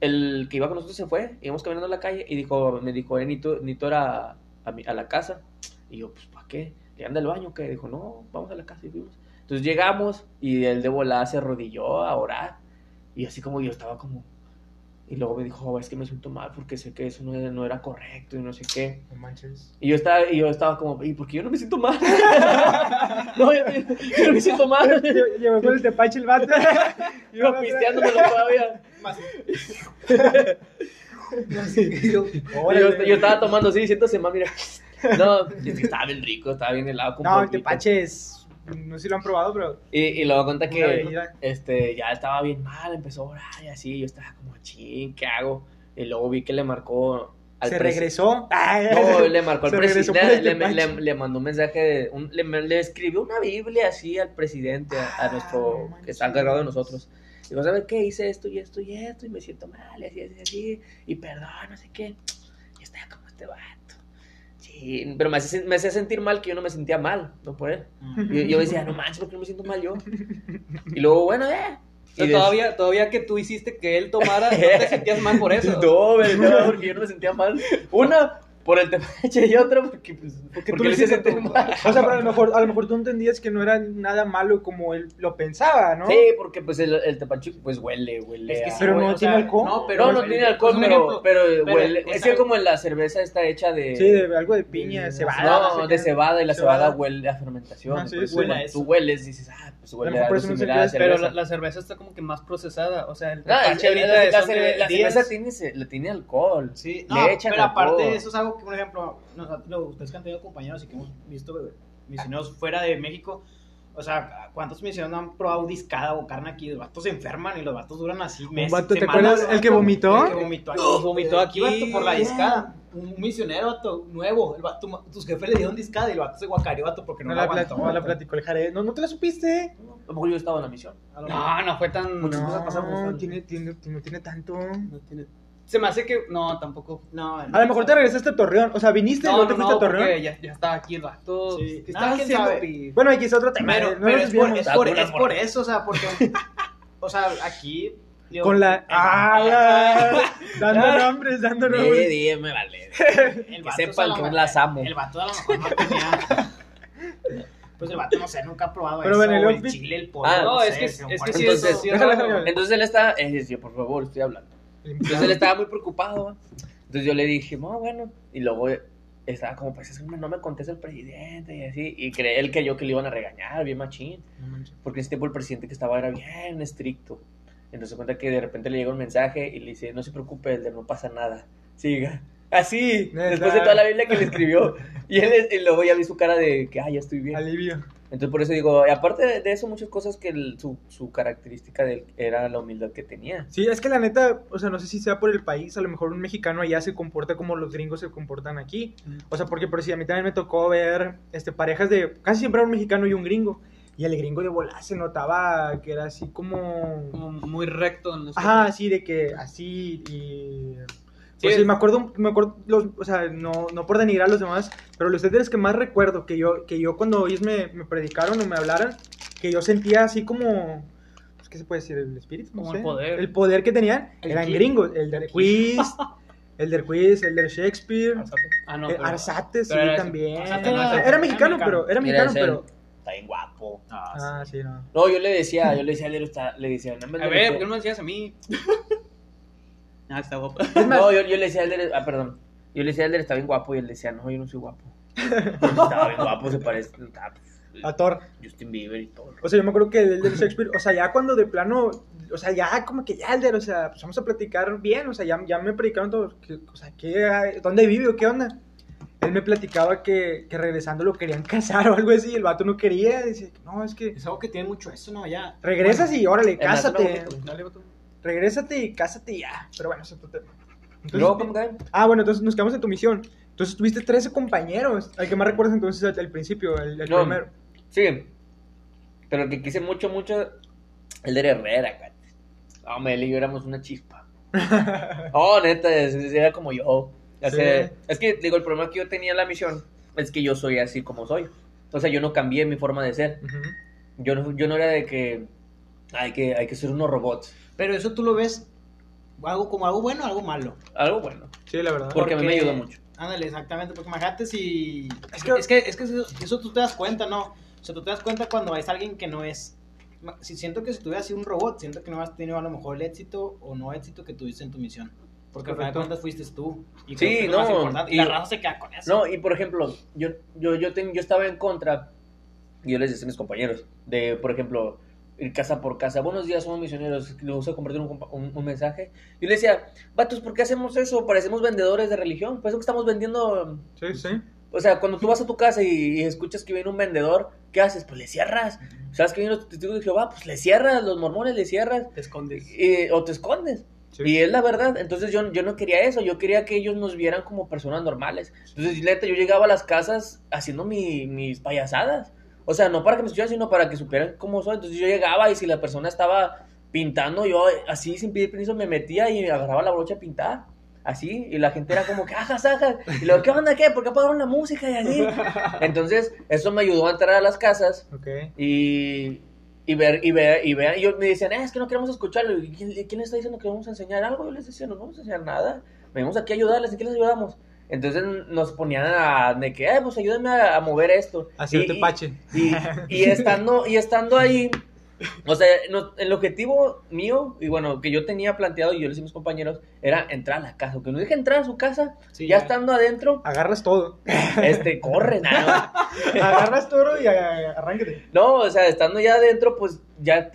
el que iba con nosotros se fue, íbamos caminando en la calle y dijo, me dijo, eh, Nito, Nito era a, a la casa. Y yo, pues, ¿para qué? ¿Le anda al baño? que Dijo, no, vamos a la casa y fuimos. Entonces llegamos y él de volada se arrodilló a orar. Y así como yo estaba como... Y luego me dijo, "Oh, es que me siento mal porque sé que eso no, era- no era correcto y no sé qué. Manches. Y yo estaba, y yo estaba como, ¿y por qué yo no me siento mal? no, yo, yo no me siento mal. Lle- Llegó con el tepache el vato. Pisteándomelo todavía. Y yo, yo estaba tomando así, siéntose más, mira. No, es que estaba bien rico, estaba bien helado. con No, el tepache es. No sé si lo han probado, pero. Y, y luego cuenta que bebida. este, ya estaba bien mal, empezó a orar y así. Yo estaba como, ching, ¿qué hago? Y luego vi que le marcó al Se regresó. No, le marcó al presidente, le, le, mandó un mensaje, de un- le, le escribió una Biblia así al presidente, a, a Ah, nuestro, que está encargado de nosotros. Digo, ¿sabes qué? Hice esto y esto y esto y me siento mal y así, así, así, y perdón, no sé qué. Y está como este vato. Sí, pero me hacía, me hacía sentir mal que yo no me sentía mal, no por él. Y yo, yo decía, no manches, ¿por qué no me siento mal yo? Y luego, bueno, eh. O sea, Y des- todavía, todavía que tú hiciste que él tomara, no te sentías mal por eso. No, verdad, porque yo no me sentía mal. Una, por el tepache y otra porque, pues, porque, tú le hiciste sentir mal. O sea, pero a lo mejor, a lo mejor tú entendías que no era nada malo como él lo pensaba, ¿no? Sí, porque pues el, el tepache pues huele, huele. Es que sí, Pero güey, no o tiene sea, alcohol. No, pero no, no tiene alcohol, pues, pero, ejemplo, pero, pero huele. es Es que como la cerveza está hecha de. Sí, de algo de piña, de- cebada. no, de cebada y la cebada, Cebada. huele a fermentación. Ah, sí, sí. Huele a eso. tú hueles dices, ah, pues huele A algo eso no similar a sentías, Pero cerveza. la, la cerveza está como que más procesada. O sea, el tepache ahorita la, de la son de cerve- la 10. cerveza tiene, ce- le tiene alcohol. Sí, Le echan pero aparte eso es algo que, por ejemplo, nosotros, ustedes que han tenido compañeros y que hemos visto eh, misioneros fuera de México, o sea, ¿cuántos misioneros no han probado discada o carne aquí? Los vatos se enferman y los vatos duran así meses, vato, ¿te acuerdas el que vomitó? El que vomitó aquí, No, vomitó aquí. vato, por la discada. Un misionero, vato, nuevo, el vato, tus jefes le dieron discada y el vato se guacareó, vato, porque no, No la aguantó. no la platicó el Jared. No, no te la supiste. A lo mejor yo estaba en la misión. No, no fue tan. Muchas cosas pasaron No, tiene, tiene, no tiene tanto. no tiene- Se me hace que. No, tampoco. No, A lo mejor te regresaste a Torreón. O sea, viniste y No, luego te no, fuiste no, a Torreón. ya, ya estaba aquí el vato. Sí. ¿Qué No, estás quién haciendo, sabe. pi? Bueno, aquí es otro tema. Pero, eh, no pero es, por, es, por, es por eso, o sea, porque, o sea, aquí... digo, Con la. el- ¡Ah! la- Dando nombres, dando nombres. dime, vale. el Que vato, sepan que la- las amo. El vato a lo mejor no tenía... Pues el vato, no sé, nunca ha probado Pero eso, bueno, el chile, el pollo, Ah, No, sé, es que, se es me que sí, Entonces, es, sí es. Entonces él está, eh, sí, por favor, estoy hablando. Entonces él estaba muy preocupado. ¿va? Entonces yo le dije, no, bueno. Y luego estaba como, pues es que no me contesta el presidente y así. Y cree él que yo que le iban a regañar, bien machín. No. Porque ese tiempo el presidente que estaba era bien estricto. Entonces se cuenta que de repente le llega un mensaje y le dice, no se preocupe, el de no pasa nada. Siga. Así, Neta. después de toda la Biblia que le escribió. Y él y luego ya vi su cara de que, ah, ya estoy bien. Alivio. Entonces por eso digo, y aparte de, eso, muchas cosas que el- su, su característica de él era la humildad que tenía. Sí, es que la neta, o sea, no sé si sea por el país, a lo mejor un mexicano allá se comporta como los gringos se comportan aquí. O sea, porque por si a mí también me tocó ver este parejas de casi siempre era un mexicano y un gringo. Y el gringo de volar se notaba que era así como Como muy recto en los Ajá, así de que así y pues Sí. sí, me acuerdo, me acuerdo los, o sea, no, no por denigrar a los demás, pero los líderes que más recuerdo que yo, que yo cuando ellos me, me predicaron o me hablaran, que yo sentía así como, pues, ¿qué se puede decir? El espíritu, no Como el sé. poder. El poder que tenían ¿El eran quién? gringos, el del quiz, el del quiz, el del Shakespeare, Ah, no, el pero- Arzate, sí, era también. Arzate no era, ese. mexicano, Era pero, era mexicano, pero, Está bien guapo. Ah, ah, sí, no. No, yo le decía, yo le decía, a está- le decía, no me A ver, ¿por qué no me decías a mí? Ah, está guapo. No, yo, yo le decía a Elder, ah, perdón. Yo le decía a Elder, está bien guapo. Y él decía, no, yo no soy guapo. Estaba bien guapo, se parece ah, pues, A Thor. Justin Bieber y todo. O sea, yo me acuerdo que el de Shakespeare, o sea, ya cuando de plano, o sea, ya como que ya el de, o sea, pues vamos a platicar bien, o sea, ya, ya me predicaron todo, que, o sea, ¿qué, ¿dónde vive o qué onda? Él me platicaba que, que regresando lo querían casar o algo así, el vato no quería, dice, no, es que Es algo que tiene mucho eso, ¿no? Ya. regresas y órale, cásate, bonito. Dale, vato. Regrésate y cásate y ya, pero bueno, eso es otro tema. ¿Y luego cómo caen? Ah, bueno, entonces nos quedamos en tu misión. Entonces tuviste 13 compañeros. Al que más recuerdas entonces al, al principio, el, el No. primero. Sí. Pero el que quise mucho, mucho, el de Herrera, cara. Hombre, él y yo éramos una chispa. Oh, neta, era como yo. Sea. Es que, digo, el problema que yo tenía en la misión es que yo soy así como soy. O sea, yo no cambié mi forma de ser. Yo no, yo no era de que hay que, hay que ser unos robots. Pero eso tú lo ves algo como algo bueno o algo malo. Algo bueno. Sí, la verdad. Porque mí me ayudó mucho. Ándale, exactamente, porque imagínate si... Es Es que- es que, es que eso, eso tú te das cuenta, ¿no? O sea, tú te das cuenta cuando ves a alguien que no es... Si siento que si tuvieras sido un robot, siento que no has tenido a lo mejor el éxito o no éxito que tuviste en tu misión. Porque al final de cuentas fuiste tú. Y Sí, es no. Y, y- la raza se queda con eso. No, y por ejemplo, yo, yo, yo, ten- yo estaba en contra, y yo les decía a mis compañeros, de, por ejemplo, ir casa por casa, buenos días, somos misioneros, le gusta compartir un, compa- un- un mensaje. Yo les decía, vatos, ¿por qué hacemos eso? Parecemos vendedores de religión, por eso que estamos vendiendo... Sí, sí. O sea, cuando tú vas a tu casa y, y escuchas que viene un vendedor, ¿qué haces? Pues le cierras. ¿Sabes que vienen los testigos de Jehová? Pues le cierras, los mormones le cierras. Te escondes. y- o te escondes. Sí. Y es la verdad, entonces yo, yo no quería eso, yo quería que ellos nos vieran como personas normales. Entonces, neta, yo llegaba a las casas haciendo mi- mis payasadas. O sea, no para que me escucharan, sino para que supieran cómo soy. Entonces yo llegaba y si la persona estaba pintando, yo así sin pedir permiso me metía y agarraba la brocha a pintar. Así, y la gente era como que, ajas, ajas. Y luego, ¿qué onda? ¿Qué? ¿Por qué apagaron la música? Y así. Entonces, eso me ayudó a entrar a las casas Ok. y, y ver, y ver, y ver, y yo me decían, "Eh, es que no queremos escucharlo. ¿Y ¿Quién, está diciendo que vamos a enseñar algo? Yo les decía, no vamos a enseñar nada. Venimos aquí a ayudarles, ¿en qué les ayudamos? Entonces nos ponían a, de que, eh, pues ayúdenme a, a mover esto. Hacer Y-. Y, y estando, y estando ahí, o sea, no- el objetivo mío, y bueno, que yo tenía planteado, y yo le decía a mis compañeros, era entrar a la casa. Que no dije entrar a su casa, Sí, ya ya. estando adentro, Agarras todo. este, corre, nada. Agarras todo y a- arráncate. No, o sea, estando ya adentro, pues ya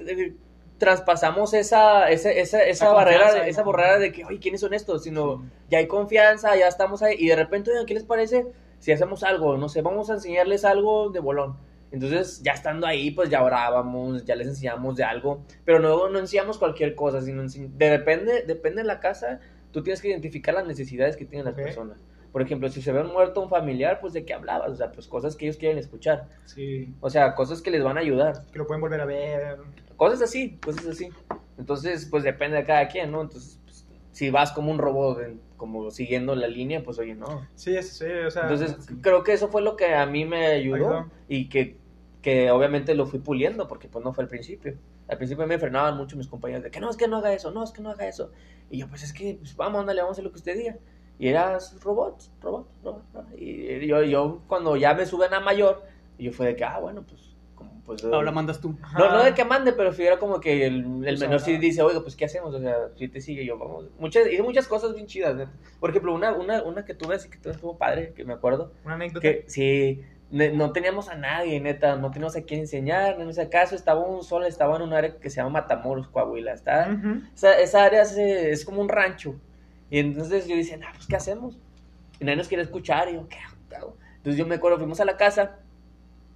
traspasamos esa, esa, esa, esa barrera, de- esa barrera de que, oye, ¿quiénes son estos? Sino, ya hay confianza, ya estamos ahí, y de repente, oigan, ¿qué les parece si hacemos algo? No sé, vamos a enseñarles algo de bolón. Entonces, ya estando ahí, pues ya orábamos, ya les enseñamos de algo, pero no, no enseñamos cualquier cosa, sino de depende, depende de la casa, tú tienes que identificar las necesidades que tienen las personas. Por ejemplo, si se ve muerto un familiar, pues de qué hablabas, o sea, pues cosas que ellos quieren escuchar. Sí. O sea, cosas que les van a ayudar. Que lo pueden volver a ver. Cosas así, cosas así. Entonces, pues depende de cada quien, ¿no? Entonces, pues, si vas como un robot, como siguiendo la línea, pues oye, no. Sí, sí, sí, o sea. Entonces, sí. creo que eso fue lo que a mí me ayudó Ayudó. y que, que obviamente lo fui puliendo, porque pues no fue al principio. Al principio me frenaban mucho mis compañeros de que no, es que no haga eso, no, es que no haga eso. Y yo, pues es que, pues vamos, ándale, vamos a hacer lo que usted diga. Y eras robot, robot, robot. Y yo, yo, cuando ya me suben a mayor, yo fue de que, ah, bueno, pues, como, pues... Ahora eh, mandas tú. no, no de que mande, pero era como que el, menor sí dice, oiga, pues ¿qué hacemos? O sea, si te sigue, yo vamos. Muchas, hice muchas cosas bien chidas, neta. Por ejemplo, una, una, una que tuve así que estuvo padre, que me acuerdo, Una anécdota. que sí, no teníamos a nadie, neta, no teníamos a quién enseñar, en ese caso estaba un solo, estaba en un área que se llama Matamoros, Coahuila, está, Ujú. esa, esa área es, es como un rancho. Y entonces yo decía, nah, pues ¿qué hacemos? Y nadie nos quiere escuchar. Y yo, ¿qué hago? Entonces yo me acuerdo, fuimos a la casa,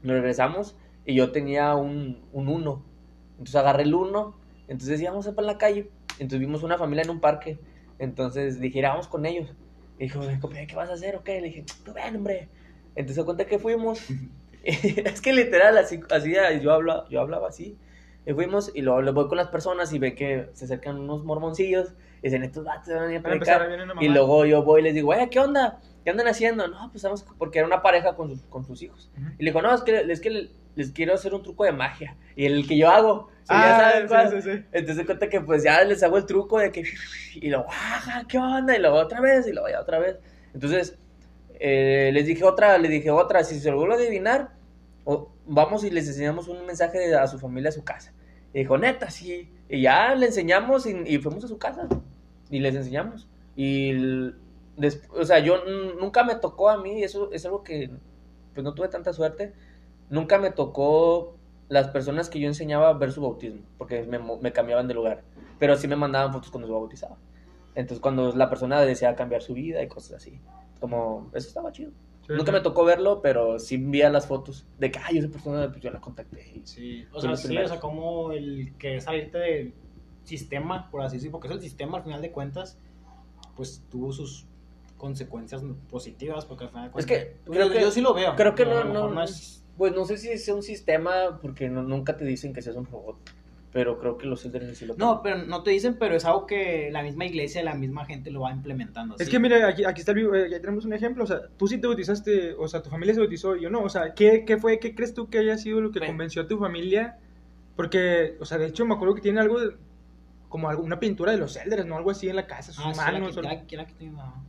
nos regresamos y yo tenía un, un uno. Entonces agarré el uno, entonces íbamos para la calle. Entonces vimos una familia en un parque. Entonces dije, "Ir, vamos con ellos. Y dijo, "Compadre, ¿qué vas a hacer o qué? Le dije, tú ven, hombre. Entonces se cuenta que fuimos. es que literal, así, así yo, hablo, yo hablaba así. Y fuimos y luego le voy con las personas y ve que se acercan unos mormoncillos y dicen, estos vatos van a venir a predicar. Y luego yo voy y les digo, "Oye, ¿qué onda? ¿Qué andan haciendo? No, pues vamos, porque era una pareja con sus, con sus hijos. Y le digo, no, es que, es que les quiero hacer un truco de magia. Y el que yo hago, ya Ah, saben cuál. sí, sí, sí. Entonces cuenta que pues ya les hago el truco de que y luego, ajá, ¿qué onda? Y luego otra vez, y luego ya otra vez. Entonces, eh, les dije otra, les dije otra, si se lo vuelvo a adivinar, o- vamos y les enseñamos un mensaje a su familia a su casa. Y dijo, neta, sí. Y ya le enseñamos y, fuimos a su casa. y les enseñamos. Y, el- des- o sea, yo nunca me tocó a mí, eso es algo que, pues no tuve tanta suerte, nunca me tocó las personas que yo enseñaba a ver su bautismo, porque me, me cambiaban de lugar, pero sí me mandaban fotos cuando se bautizaba. Entonces, cuando la persona deseaba cambiar su vida y cosas así, como, eso estaba chido. Sí, Nunca me tocó verlo, pero sí vi las fotos de que, ay, esa persona, pues yo la contacté. Sí, o sea, sí, o primeros. sea, como el que salirte del sistema, por así decirlo, porque es el sistema al final de cuentas, pues tuvo sus consecuencias positivas, porque al final de Es cuentas, que yo, creo que- yo sí lo veo. Creo que no, mejor no, es- pues no sé si sea un sistema, porque no- nunca te dicen que seas un robot, pero creo que los elders sí lo No, pero no te dicen, pero es algo que la misma iglesia, la misma gente lo va implementando. Es que mira, aquí, aquí está el vivo, eh, ya tenemos un ejemplo, o sea, tú sí te bautizaste, o sea, tu familia se bautizó, yo no, o sea, ¿qué, qué fue, qué crees tú que haya sido lo que Bueno. convenció a tu familia? Porque, o sea, de hecho me acuerdo que tiene algo, de- como algo, una pintura de los elders, ¿no? Algo así en la casa, sus Ah, sí, la manos. que- o- la que- la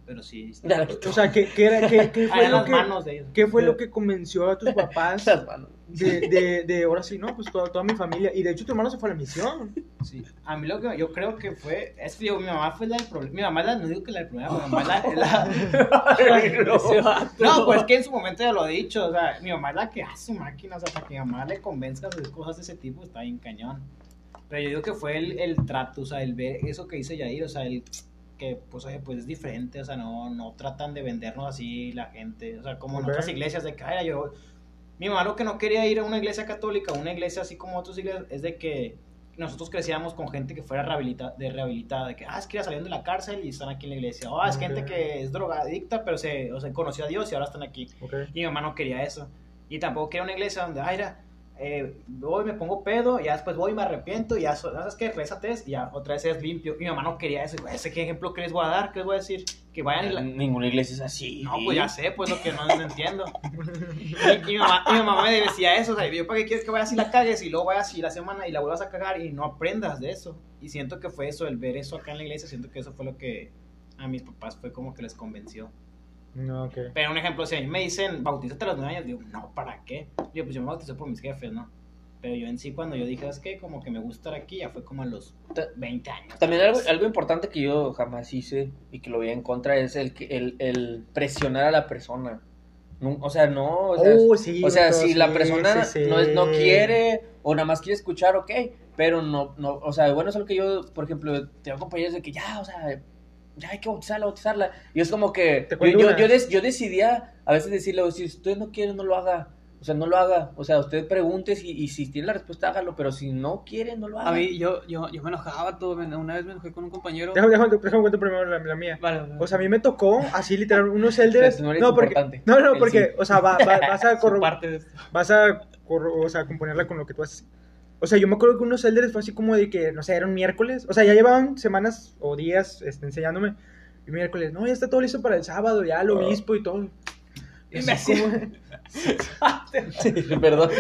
pero sí. quitó. o sea, ¿qué, qué era, qué, qué Ah, fue, lo las que, manos de ellos. qué fue lo que convenció a tus papás Las manos. de, de, de ahora sí, no? Pues toda, toda mi familia, y de hecho tu hermano se fue a la misión. Sí. A mí lo que yo creo que fue, es que digo, mi mamá fue la del problema, mi mamá la, no digo que la del problema, mi mamá es la, la- no, pues que en su momento ya lo he dicho, o sea, mi mamá es la que hace máquinas, o sea, para que mi mamá le convenzca de hacer cosas de ese tipo, está bien cañón. Pero yo digo que fue el, el trato, o sea, el ver eso que dice Yair, o sea, el que, pues, oye, pues es diferente, o sea, no, no tratan de vendernos así la gente, o sea, como en otras iglesias de que, "Ay, yo, mi mamá lo que no quería ir a una iglesia católica, una iglesia así como otras iglesias, es de que nosotros crecíamos con gente que fuera rehabilita, de rehabilitada, de que, ah, es que ya salieron de la cárcel y están aquí en la iglesia, o ah, es Ok. gente que es drogadicta, pero se, o sea, conoció a Dios y ahora están aquí. Y mi mamá no quería eso. Y tampoco quería una iglesia donde, ay, mira, eh, voy, me pongo pedo, y ya después voy y me arrepiento, y ya, so- ¿sabes qué? Rézate, y ya otra vez eres limpio. Y mi mamá no quería eso. ¿Ese qué ejemplo que les voy a dar? ¿Qué les voy a decir? Que vayan y la... Ninguna iglesia es así. No, pues ya sé, pues lo que no, no entiendo. Y, y mi mamá, y mi mamá me decía eso, o sea, yo, ¿para qué quieres que vayas y la cagues y luego vayas y la semana y la vuelvas a cagar y no aprendas de eso? Y siento que fue eso, el ver eso acá en la iglesia, siento que eso fue lo que a mis papás fue como que les convenció. No, ok. Pero un ejemplo, si a mí me dicen, bautízate a los nueve años, digo, no, ¿para qué? Digo, pues yo me bauticé por mis jefes, ¿no? Pero yo en sí, cuando yo dije, es que como que me gusta estar aquí, ya fue como a los Ta- 20 años. También algo, algo importante que yo jamás hice y que lo vi en contra es el, que- el, el presionar a la persona. No- o sea, no. O sea, Oh, sí, o sea si la persona sí, sí. No, es- no quiere o nada más quiere escuchar, ok. Pero no, no, o sea, bueno, es algo que yo, por ejemplo, tengo compañeros de que ya, o sea, ya hay que bautizarla, bautizarla. Y es como que yo, yo, yo, des- yo decidía a veces decirle, "O si usted no quiere, no lo haga. O sea, no lo haga. O sea, usted pregunte si, y si tiene la respuesta, hágalo. Pero si no quiere, no lo haga. A mí, yo, yo, yo me enojaba todo. Una vez me enojé con un compañero. Déjame, déjame, déjame cuento primero la, la mía. Vale, vale. O sea, a mí me tocó así literal unos elders. No No, porque, importante. no, no, porque, sí. o sea, va- va- vas a Su corro- parte de esto. vas a, corro- o sea, componerla con lo que tú haces. O sea, yo me acuerdo que unos elders fue así como de que, no sé, era un miércoles. O sea, ya llevaban semanas o días este, enseñándome. Y miércoles, no, ya está todo listo para el sábado, ya el obispo y todo. Y así como- Perdón.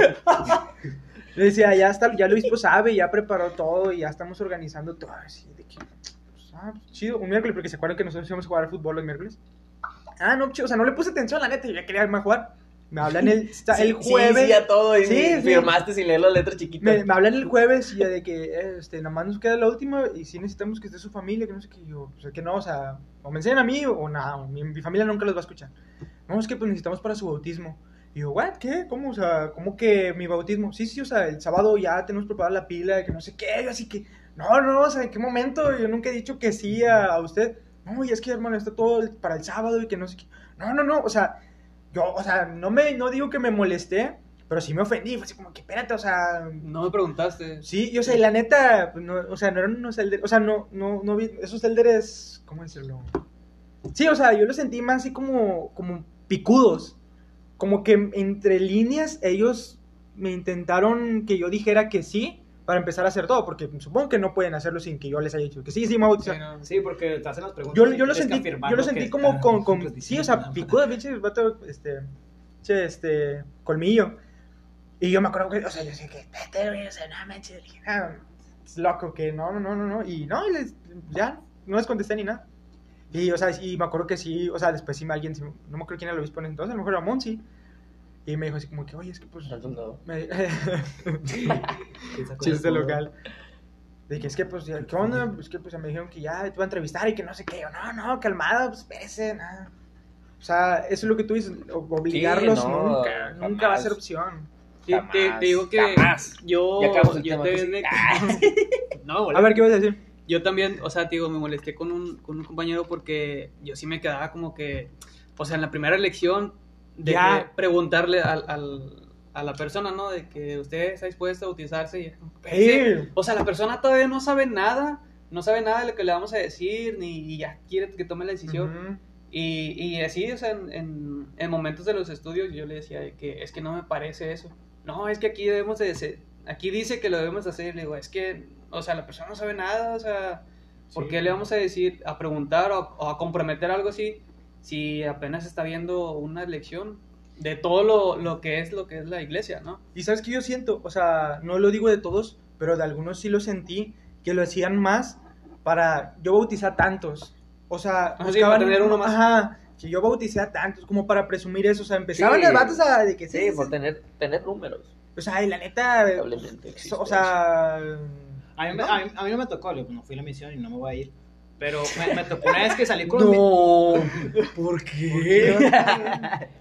Le decía, ya está, ya el obispo sabe, ya preparó todo y ya estamos organizando todo. Así de que, pues, ah, pues, chido. Un miércoles, porque se acuerdan que nosotros íbamos a jugar al fútbol los miércoles. Ah, no, chido. O sea, no le puse atención, la neta, yo ya quería a jugar. Me hablan el, el Sí, jueves. Sí, a todo. Y Sí, sí. firmaste sin leer las letras chiquitas. Me, me hablan el jueves y de que este, nada más nos queda la última y si necesitamos que esté su familia, que no sé qué. Yo, pues es que no, o sea, o me enseñan a mí o nada, mi, mi familia nunca los va a escuchar. No, es que pues necesitamos para su bautismo. Y yo, ¿what? ¿Qué? ¿Cómo? O sea, ¿cómo que mi bautismo? Sí, sí, o sea, el sábado ya tenemos preparada la pila, que no sé qué. Así que, no, no, o sea, ¿en qué momento? Yo nunca he dicho que sí a, a usted. No, y es que, hermano, está todo para el sábado y que no sé qué. No, no, no, o sea, yo, o sea, no me, no digo que me molesté, pero sí me ofendí. Fue así como que, espérate, o sea, No me preguntaste. Sí, yo sé, la neta, pues, no, o sea, no eran unos elders, o sea, no, no, no vi, esos elders, ¿cómo decirlo? Sí, o sea, yo los sentí más así como, como picudos, como que entre líneas ellos me intentaron que yo dijera que sí para empezar a hacer todo, porque supongo que no pueden hacerlo sin que yo les haya dicho que sí, sí, me voy a bautizar. Sí, no. Sí, porque te hacen las preguntas. Yo, yo lo sentí, yo lo sentí está- como con, con sí, o sea, picudo, pinche vato, este, che, este, colmillo. Y yo me acuerdo que, o sea, yo sé que, vete, güey, o sea, no manches, dije, ah, es loco, que no, no, no, no, no, y no, y les, ya, no les contesté ni nada. Y, o sea, y me acuerdo que sí, o sea, después sí me alguien, no me acuerdo quién era el obispo en entonces, a lo mejor era Monsi. Y me dijo así como que, oye, es que pues... Me- ¿Quién sacó chiste local. De que es que, pues, ¿qué onda? Es que, pues, me dijeron que ya te iba a entrevistar y que no sé qué. Yo, no, no, calmada, pues, espérese, nada. O sea, eso es lo que tú dices, obligarlos Sí, no, nunca, jamás. nunca va a ser opción. Sí, te, Jamás, te digo que jamás. yo, yo pues, me- no, boludo. A ver, ¿qué vas a decir? Yo también, o sea, te digo, me molesté con un, con un compañero porque yo sí me quedaba como que, o sea, en la primera lección, de Ya. que preguntarle al, al- a la persona, ¿no? De que usted está dispuesto a bautizarse. Y, es como, Sí. O sea, la persona todavía no sabe nada, no sabe nada de lo que le vamos a decir, ni ya quiere que tome la decisión. Y, y así, o sea, en, en, en momentos de los estudios yo le decía de que es que no me parece eso. No, es que aquí debemos de hacer, aquí dice que lo debemos de hacer. Le digo, es que, o sea, la persona no sabe nada, o sea, ¿por Sí. qué le vamos a decir, a preguntar o, o a comprometer algo así si apenas está viendo una lección de todo lo, lo que es lo que es la iglesia, ¿no? Y sabes que yo siento, o sea, no lo digo de todos, pero de algunos sí lo sentí, que lo hacían más para yo bauticé a tantos. O sea, Ah, sí, para tener uno más. Ajá, que yo bauticé a tantos, como para presumir eso. O sea, empezaban Sí. los vatos a de que sí, Sí, sí, por sí. tener, tener números. O sea, y la neta, o sea, A mí, me- a, mí, a mí no me tocó, le- no fui a la misión y no me voy a ir. Pero me, me tocó una vez que salí con No, ¿por qué?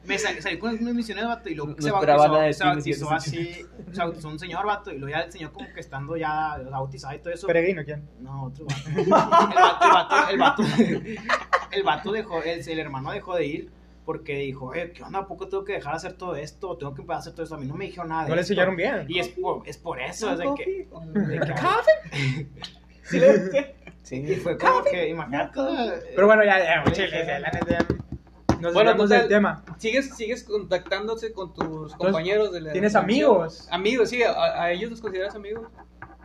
Me salí, salí con unos misioneros, vato, y luego No se bautizó, se bautizó así, se bautizó un señor, vato, y luego ya el señor como que estando ya bautizado y todo eso. peregrino, ¿quién? No, otro vato. El vato, el vato, el vato, el vato dejó, el, el hermano dejó de ir porque dijo, eh, ¿qué onda? ¿A poco tengo que dejar de hacer todo esto? ¿Tengo que empezar a hacer todo esto? A mí no me dijeron nada de No le enseñaron bien. Y es por, es por eso, es de que... de que- Sí. y fue como que, imagínate. Pero bueno, ya, ya, chile, ya, la neta, nos Bueno, bueno, total, del tema. ¿Sigues, sigues contactándose con tus compañeros de la ¿Tienes amigos? Amigos, sí, a, a ellos los consideras amigos.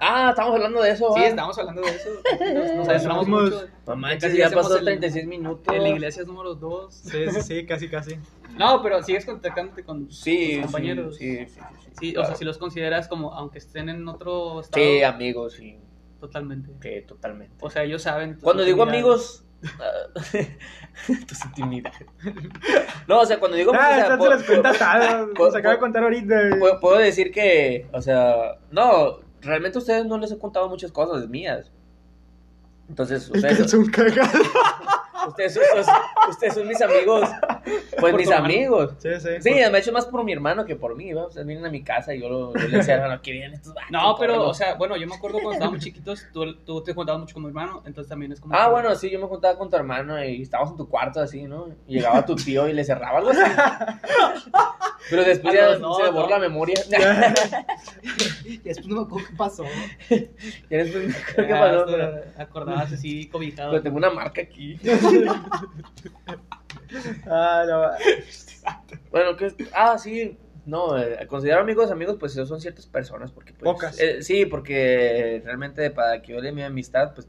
Ah, estamos hablando de eso. Sí, ¿va? estamos hablando de eso. Nos, nos Somos- adentramos mucho. Manches, Casi ya pasó el- 36 minutos. En la iglesia es número 2. Sí, sí, sí, casi, casi. No, pero sigues contactándote con Sí, tus compañeros. Sí, sí, sí. sí, Sí, o claro. sea, si los consideras como, aunque estén en otro estado, Sí, amigos, sí. Totalmente. Sí, totalmente. O sea, ellos saben. Cuando digo amigos. tus intimidades. No, o sea, cuando digo. Ah, o sea, se puedo- las cuenta todas. puedo- Nos acaba de contar ahorita. puedo, puedo decir que. O sea, no, realmente a ustedes no les he contado muchas cosas mías. Entonces, ustedes, cagado. ustedes, ustedes, ustedes son mis amigos. Pues Por mis amigos. Sí, sí. Sí, me ha hecho más por mi hermano que por mí, ¿va? O sea, vienen a mi casa y yo, lo- yo le decía, hermano, que vienen estos vatos, No, pero, córrelo". o sea, bueno, yo me acuerdo cuando estábamos chiquitos, tú, tú te juntabas mucho con mi hermano, entonces también es como. Ah, que- bueno, sí, yo me juntaba con tu hermano y estábamos en tu cuarto así, ¿no? Y llegaba tu tío y le cerraba algo así. Pero después Ah, ya no, no, se no. la memoria. Y después no me acuerdo qué pasó. Ya después me acuerdo qué pasó, Acordabas así, cobijado. pero tengo una marca aquí. Ah, no. Bueno, que ah, sí. No, eh, considero amigos amigos, pues son ciertas personas, porque pues... Pocas. eh, sí, porque realmente para que yo dé mi amistad, pues,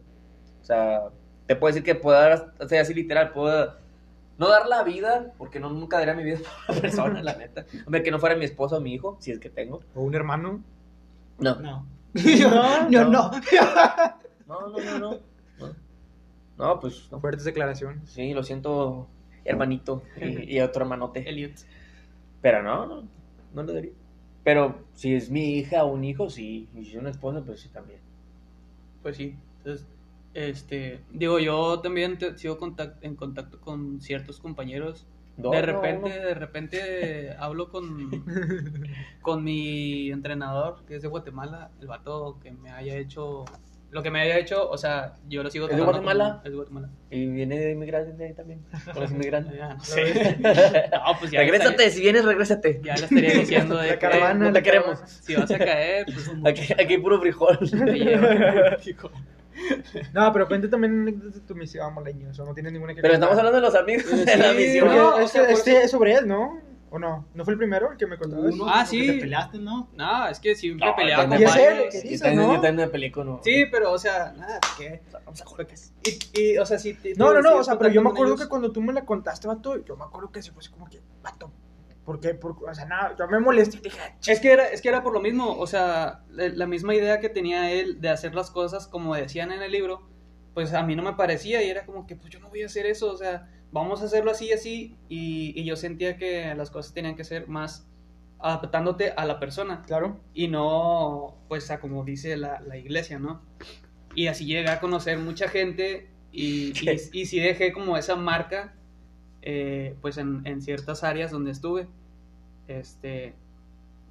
o sea, te puedo decir que puedo dar, o sea, así literal, puedo no dar la vida, porque no nunca daría mi vida por una persona, la neta. Hombre, que no fuera mi esposo o mi hijo, si es que tengo. O un hermano. No, No. No, Yo no. no. no, no, no, no. No, No, pues, no. Fuertes declaraciones. sí, lo siento, hermanito, y, y otro hermanote. Elliot. Pero no, no, no lo daría. Pero si es mi hija o un hijo, sí. Y si es una esposa, pues sí también. Pues sí. Entonces, este, digo, yo también te- sigo contact- en contacto con ciertos compañeros. No, de no, repente, no. de repente hablo con, con mi entrenador, que es de Guatemala, el vato que me haya hecho, lo que me haya hecho, o sea, yo lo sigo ¿Es de Guatemala? como- es de Guatemala. Y viene de inmigrantes de ahí también. Con los inmigrantes. Ya, no sé. No, pues ya regrésate, estaría- si vienes, regrésate. Ya le estaría diciendo de La que, caravana, no te la queremos. caravana. si vas a caer, pues Aquí, aquí hay puro frijol. No, pero cuente también de tu misión, moleño. Eso no tiene ninguna que Pero contar. estamos hablando de los amigos de la misión. No, este, este es sobre él, ¿no? ¿O no? ¿No fue el primero el que me contabas? Uno, Ah, sí. Te peleaste, ¿no? No, es que siempre No, peleaba con Y es él varios. que Yo dice, también, ¿no? yo también me peleé con uno. Sí, pero, o sea, nada, ¿qué? Vamos a juegas. Y, y, o sea, sí. te- No, no, no, o sea, pero yo me acuerdo ellos. que cuando tú me la contaste, vato, yo me acuerdo que se fue así como que, vato, ¿por qué? Por- o sea, nada, yo me molesté y dije, Es que, era, es que era por lo mismo, o sea, la, la misma idea que tenía él de hacer las cosas como decían en el libro, pues a mí no me parecía y era como que, pues yo no voy a hacer eso, o sea, vamos a hacerlo así y así, y, y yo sentía que las cosas tenían que ser más adaptándote a la persona claro. y no, pues, a como dice la, la iglesia, ¿no? Y así llegué a conocer mucha gente y, y, y sí dejé como esa marca, eh, pues en, en ciertas áreas donde estuve. Este,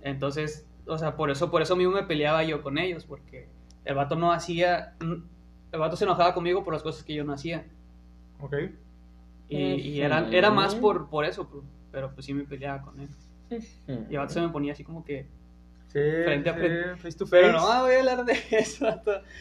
entonces, o sea, por eso, por eso mismo me peleaba yo con ellos, porque el vato no hacía, el vato se enojaba conmigo por las cosas que yo no hacía. Ok. Y, y era, era más por, por eso, pues, pero pues sí me peleaba con él. Y vato se me ponía así como que, Sí, Frente a sí, frente. face to face. pero no voy a hablar de eso.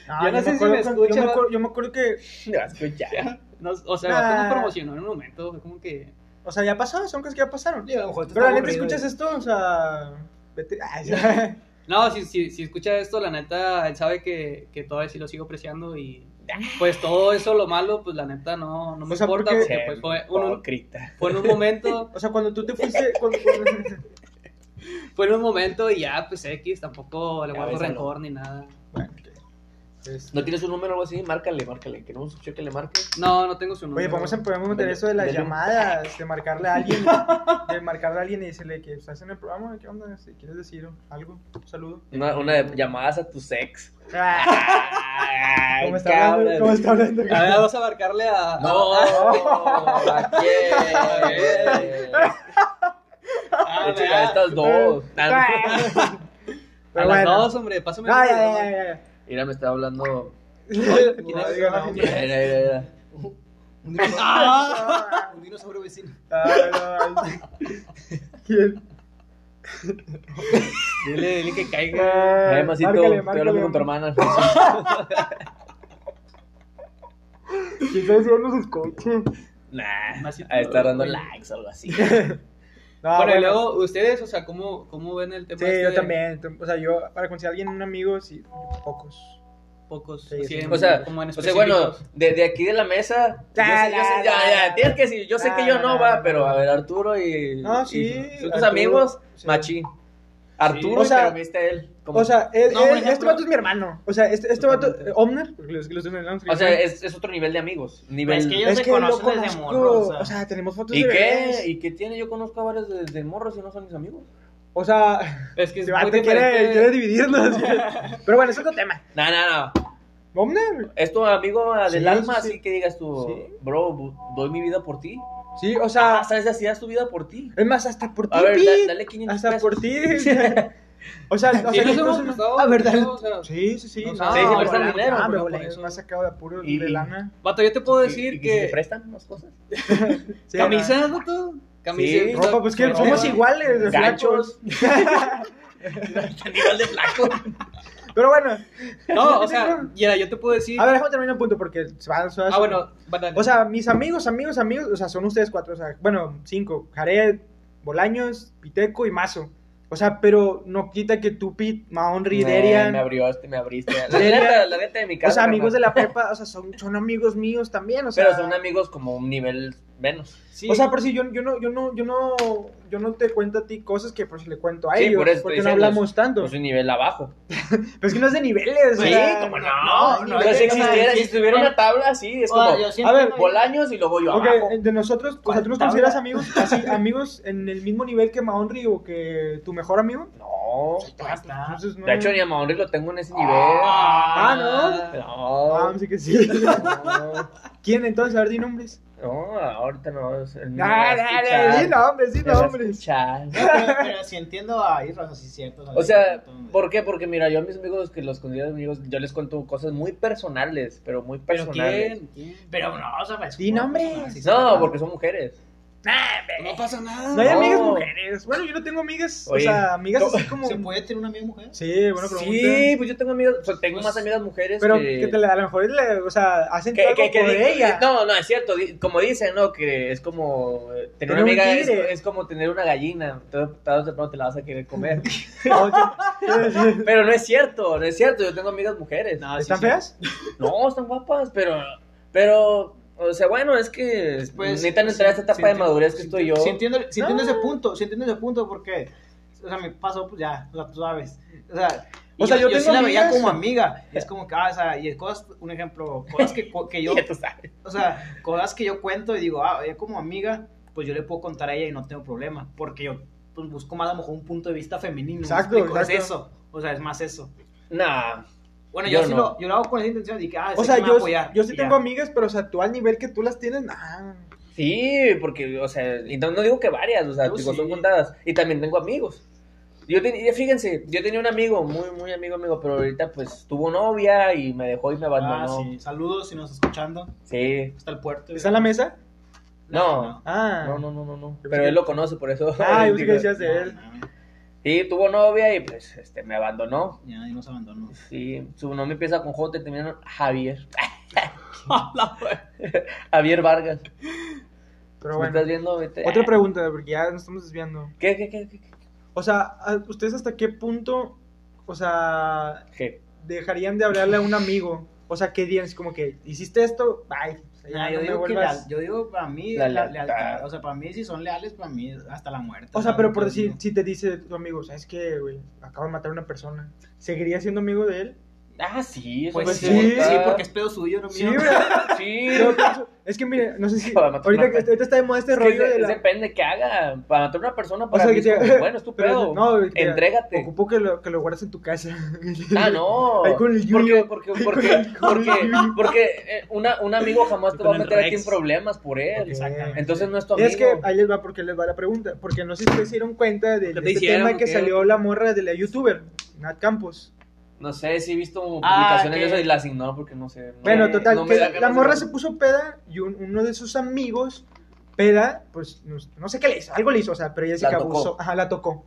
Ah, yo no me sé si acuerdo me cuando- escucha, Yo me acuerdo, yo me acuerdo que, Me escuchar. No, o sea, Nah. me promocionó en un momento, fue como que... o sea, ya pasó, son cosas que ya pasaron. Sí, a lo mejor te Pero la neta, escuchas y- esto, o sea, vete. Ay, ya. No, si, si, si escucha esto, la neta, él sabe que, que todavía sí lo sigo apreciando y pues todo eso, lo malo, pues la neta no, no me O sea, importa porque- porque pues fue, un- Hipócrita. fue en un momento, O sea, cuando tú te fuiste. cuando- cuando- fue en un momento y ya, pues X, tampoco le guardo rencor ni nada. Bueno, ok. Es- ¿No tienes un número o algo así? Márcale, márcale. Que no que le marque. No, no tengo su número. Oye, podemos, podemos meter eso de las llamadas, de marcarle a alguien, de marcarle a alguien y decirle que estás en el programa, ¿qué onda? Si quieres decir algo, un saludo. Una, una de llamadas a tu sex. ¿Cómo ¿Cómo está hablando? ¿Cómo está hablando? A ver, vamos a marcarle a... No, ¿a quién? a, estas dos. Ah, no. a Pero las bueno. dos, hombre, pásame Ah, ya, ya, ya. Mira, me está hablando. ¿Quién es? Mira, mira, mira. Un dinosaurio, un dinosaurio vecino. Ah, no, ay. ¿Quién? Dile, dile que caiga. Ah, Eh, Masito, márcale, estoy hablando con tu márcale. hermana. ¿Quién sabe si él nos escucha? Nah, a estar dando likes o algo así. No, bueno, y luego, ustedes, o sea, ¿cómo, cómo ven el tema Sí, este yo de también. O sea, yo para conseguir a alguien un amigo, sí, pocos. Pocos, Sí, sí. O sea, como en o sea, bueno, de, de aquí de la mesa. yo Ya, yo ya, sé- ya, ya. ya, tienes que decir. Yo sé que yo no Ya, va, ya, pero ya. a ver, Arturo y. No, sí, y sus Arturo, amigos, sí. machín. Arturo, O sea, pero viste a él. como- O sea, él, No, por él- ejemplo- este vato es mi hermano. O sea, este, este vato, eh, Omner, los, los O sea, es, es otro nivel de amigos. Nivel... Es que ellos es se que conocen desde conozco. morro, o sea. o sea, tenemos fotos ¿Y de qué? bebés. ¿Y qué tiene? Yo conozco a varios de, de morros y no son mis amigos. O sea, Es que es muy quiere, quiere dividirnos. Pero bueno, es otro tema. No, no, no. Omner. Es tu amigo del Sí, alma, sí, sí. así que digas tú, Sí. bro, doy mi vida por ti. Sí, o sea, Ah, ¿sabes? Así das tu vida por ti. es más, hasta por ti. A ver, da- dale 500 Hasta pesos. por ti. o sea, o sea, hemos Ah. ¿no? O sea, Sí, sí, sí. No, han- Sí, no, prestan dinero, Ah, me me ha sacado de apuro Y- de lana. Vato, yo te puedo ¿Y- decir y si te que... prestan las cosas? Sí, ¿Camisas, vato? Camisas. Sí, Ropa, pues que somos iguales, de Ganchos. flacos. Nivel de flaco. Pero bueno, No, o sea, mira, yo te puedo decir... a ver, déjame terminar un punto porque se va, se va- Ah, bueno, dale. O sea, mis amigos, amigos, amigos, o sea, son ustedes cuatro, o sea, bueno, cinco, Jared, Bolaños, Piteco y Mazo. O sea, pero no quita que tú, Pit, Maonri, Derian, me abrió, este, me abriste. La neta, la neta de mi o casa. sea, amigos de la prepa, o sea, son, son amigos míos también, o sea. Pero son amigos como un nivel menos. Sí. O sea, por si yo, yo no, yo no, yo no, yo no te cuento a ti cosas que por si le cuento a Sí, ellos, por eso porque no diciendo, hablamos tanto. Es un nivel abajo. Pero es que no es de niveles, o Sí, sea, como no. no, no, si existiera, si estuviera una tabla así, es o como yo a ver, Bolaños y luego yo Ok, abajo. de nosotros, o sea, ¿tú nos ¿Cuál consideras amigos, así, amigos en el mismo nivel que Maonri o que tu mejor amigo? No. Entonces, no. De hecho, ni a Maonri lo tengo en ese nivel. Ah, No. Ah, sí que sí. No, ¿Quién entonces? A ver, di nombres. No, ahorita no. es- me Ah, dale, escuchar, di nombres, di me va a nombres. escuchar. No, pero, pero si entiendo a Isra, o sea, sí es cierto. O sea, ¿por qué? Porque mira, yo a mis amigos que los considero amigos, yo les cuento cosas muy personales, pero muy ¿Pero personales. quién? ¿Quién? Pero no, o sea, pues, Di como nombres. sí No, porque son mujeres. No pasa nada. No hay No. amigas mujeres. Bueno, yo no tengo amigas. Oye, o sea, amigas ¿cómo- así como. ¿Se puede tener una amiga mujer? Sí, bueno, pregunta. Sí, pues yo tengo amigas, o sea, tengo Pues, más amigas mujeres Pero que... que te la- a lo mejor, le, o sea, hacen que, algo que, que por ella. No, no, es cierto. Como dicen, ¿no? Que es como... eh, Tener una un amiga es, como tener una gallina. Tarde tarde o te la vas a querer comer. Pero no es cierto, no es cierto. Yo tengo amigas mujeres. No, ¿Están sí. feas? No, están guapas, pero... Pero... O sea, bueno, es que Pues, necesitan entrar a esta sí, etapa sí de madurez que sí estoy yo. Sí entiendo, sí entiendo ese punto, sí entiendo ese punto porque, o sea, me pasó, pues ya, o sea, tú sabes. O sea, O sea, yo sí tengo la veía como amiga. Es como que, ah, o sea, y es cosas, un ejemplo, cosas que, que yo, Ya tú sabes. o sea, cosas que yo cuento y digo, ah, ella como amiga, pues yo le puedo contar a ella y no tengo problema, porque yo pues, busco más a lo mejor un punto de vista femenino. ¿me Exacto, explico? Es exacto. eso, o sea, es más eso. Nah. Bueno, yo, Yo sí no. lo, yo lo hago con esa intención de que, ah, O sea, que me va a yo, apoyar. yo sí tengo ya. amigas, pero o sea, tú al nivel que tú las tienes, nah. Sí, porque, o sea, y no, no digo que varias, o sea, son contadas. Y también tengo amigos. Yo tenía, fíjense, yo tenía un amigo, muy, muy amigo amigo, pero ahorita pues tuvo novia y me dejó y me Ah, abandonó. sí. Saludos si nos está escuchando. sí. Hasta el puerto. ¿Está en la mesa? No. Ah. No, no, no, no, no. Yo Pero él lo conoce, por eso. Ah, yo que decías de él. No, Sí, tuvo novia y pues este, me abandonó. Ya, y nos abandonó. Sí, su nombre empieza con J y termina en Javier. Javier Vargas. Pero ¿Me bueno. estás viendo? Vete. Otra pregunta, porque ya nos estamos desviando. ¿Qué, qué, qué, qué? qué? O sea, ¿a- ¿ustedes hasta qué punto, o sea, ¿Qué? dejarían de hablarle a un amigo? O sea, ¿qué dirían? Así como que, ¿hiciste esto? Bye. Sea, Nah, yo, digo que vuelvas- leal- yo digo para mí, La lealtad. lealtad. O sea, para mí, si son leales, para mí, hasta la muerte. O sea, pero por decir, si te dice tu amigo, ¿sabes qué, güey? Acabo de matar a una persona. ¿Seguiría siendo amigo de él? Ah, sí, eso Pues sí, sí. sí, porque es pedo suyo, no Sí, mío. Sí. Yo pienso- es que mire, no sé si. Para matar Ahorita una que ahorita está de moda este Es que rollo es- de la. depende que haga. Para matar a una persona, O para sea, mí que como, bueno, es tu pero- pedo. no, que- Entrégate. Ocupo que lo, que lo guardes en tu casa. Ah, no. Ahí con el porque, porque, porque, porque, eh, una, un amigo jamás te va a meter aquí en problemas por él. Exactamente. Entonces no es tu amigo. Es que ahí les va porque les va la pregunta. Porque no sé si ustedes se dieron cuenta de, ¿Qué de te este tema que salió la morra de la youtuber, Nat Campos. No sé si he visto Ah, publicaciones que- de eso y las ignoro porque no sé. no Bueno, me- total, no que da la morra se puso peda y un- uno de sus amigos, peda, pues no, no sé qué le hizo, algo le hizo, o sea, pero ella sí La que tocó. abusó, ajá, la tocó.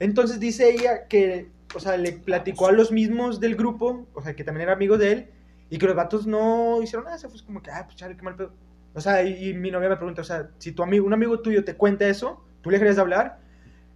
Entonces dice ella que, o sea, le platicó a los mismos del grupo, o sea, que también era amigo de él, y que los vatos no hicieron nada, se fue como que, ah, pues chale, qué mal pedo. O sea, y, y mi novia me pregunta, o sea, si tu amigo, un amigo tuyo te cuenta eso, ¿tú le dejarías de hablar?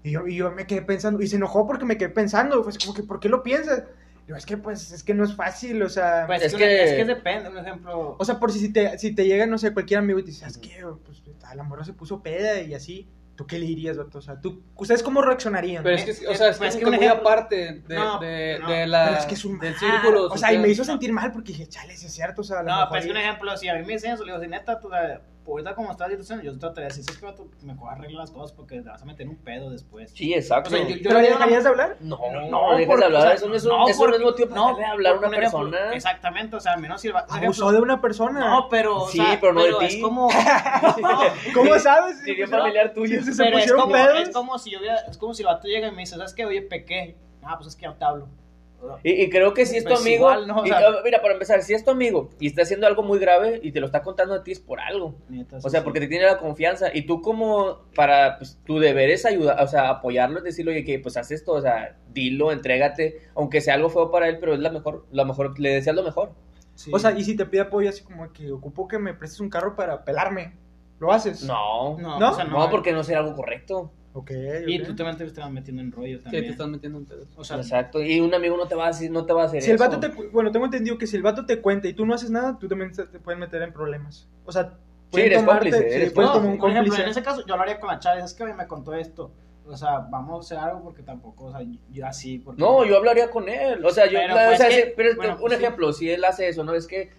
Y yo, y yo me quedé pensando, y se enojó porque me quedé pensando, pues como que, ¿por qué lo piensas? Digo, es que pues, es que no es fácil, o sea... Pues Es es, que- que, es que depende, un ejemplo. O sea, por si te, si te llega, no sé, cualquier amigo y te dice, ¿sabes qué? Pues a la morra se puso peda y así. ¿Tú qué le dirías, vato? O sea, ¿tú, ¿ustedes cómo reaccionarían? Pero es que, o sea, es, Pues es que muy un ejemplo- aparte de, No, de, no, de la, Pero es que es un del mal. círculo. O sea, y me hizo sentir mal porque dije, chale, es cierto. O sea, a lo No, mejor pues es que un ejemplo, si a mí me dicen eso, le digo, si neta, tú, ahorita como está la situación, yo trataría de decir, "¿Sabes qué, vato? mejor arregla las cosas porque te vas a meter un pedo después. Sí, exacto. O sea, yo- yo- ¿Pero dejarías de hablar? No, No, no, porque, de hablar. o sea, eso no es, un, no, eso no es motivo para no, de hablar a una un ejemplo, persona. Exactamente, o sea, al menos si va. un Abusó de una persona. No, pero. o Sí, sea, pero no de ti. Es como. ¿Cómo sabes? Sí, bien Pues, familiar tuyo. sí, se pero es como, pedos. es como si yo hubiera, es como si el vato llega y me dice, ¿sabes qué? Oye, pequé. Ah, pues es que ya te hablo. Y, y creo que si es tu Pues amigo, igual, ¿no? O y, sea- mira, para empezar, si es tu amigo y está haciendo algo muy grave y te lo está contando a ti es por algo. Neta, O sea, sí. porque te tiene la confianza y tú como para, pues, tu deber es ayudar, o sea, apoyarlo, es decirle, oye, que pues haz esto, o sea, dilo, entrégate, aunque sea algo feo para él, pero es la mejor, lo mejor, le deseas lo mejor. Sí. O sea, y si te pide apoyo así como que ocupo que me prestes un carro para pelarme, ¿lo haces? No, no, No, ¿No? o sea, no. porque no será algo correcto. Ok, Y ok. tú también te estás metiendo en rollo Sí, también. te estás metiendo en pedos. O sea, Exacto, y un amigo no te va a decir, no te va a hacer Si el eso. vato te... Bueno, tengo entendido que si el vato te cuenta y tú no haces nada, tú también te te pueden meter en problemas. O sea, pueden eres tomarte- cómplice, sí, eres puedes no, como un por ejemplo, cómplice. en ese caso yo hablaría con la chava, es que me contó esto. O sea, vamos a hacer algo porque tampoco, o sea, yo así. Porque... No, yo hablaría con él. O sea, yo, Pero, la- pues, o sea, que- sí, pero bueno, un pues, sí. ejemplo, si él hace eso, ¿no? Es que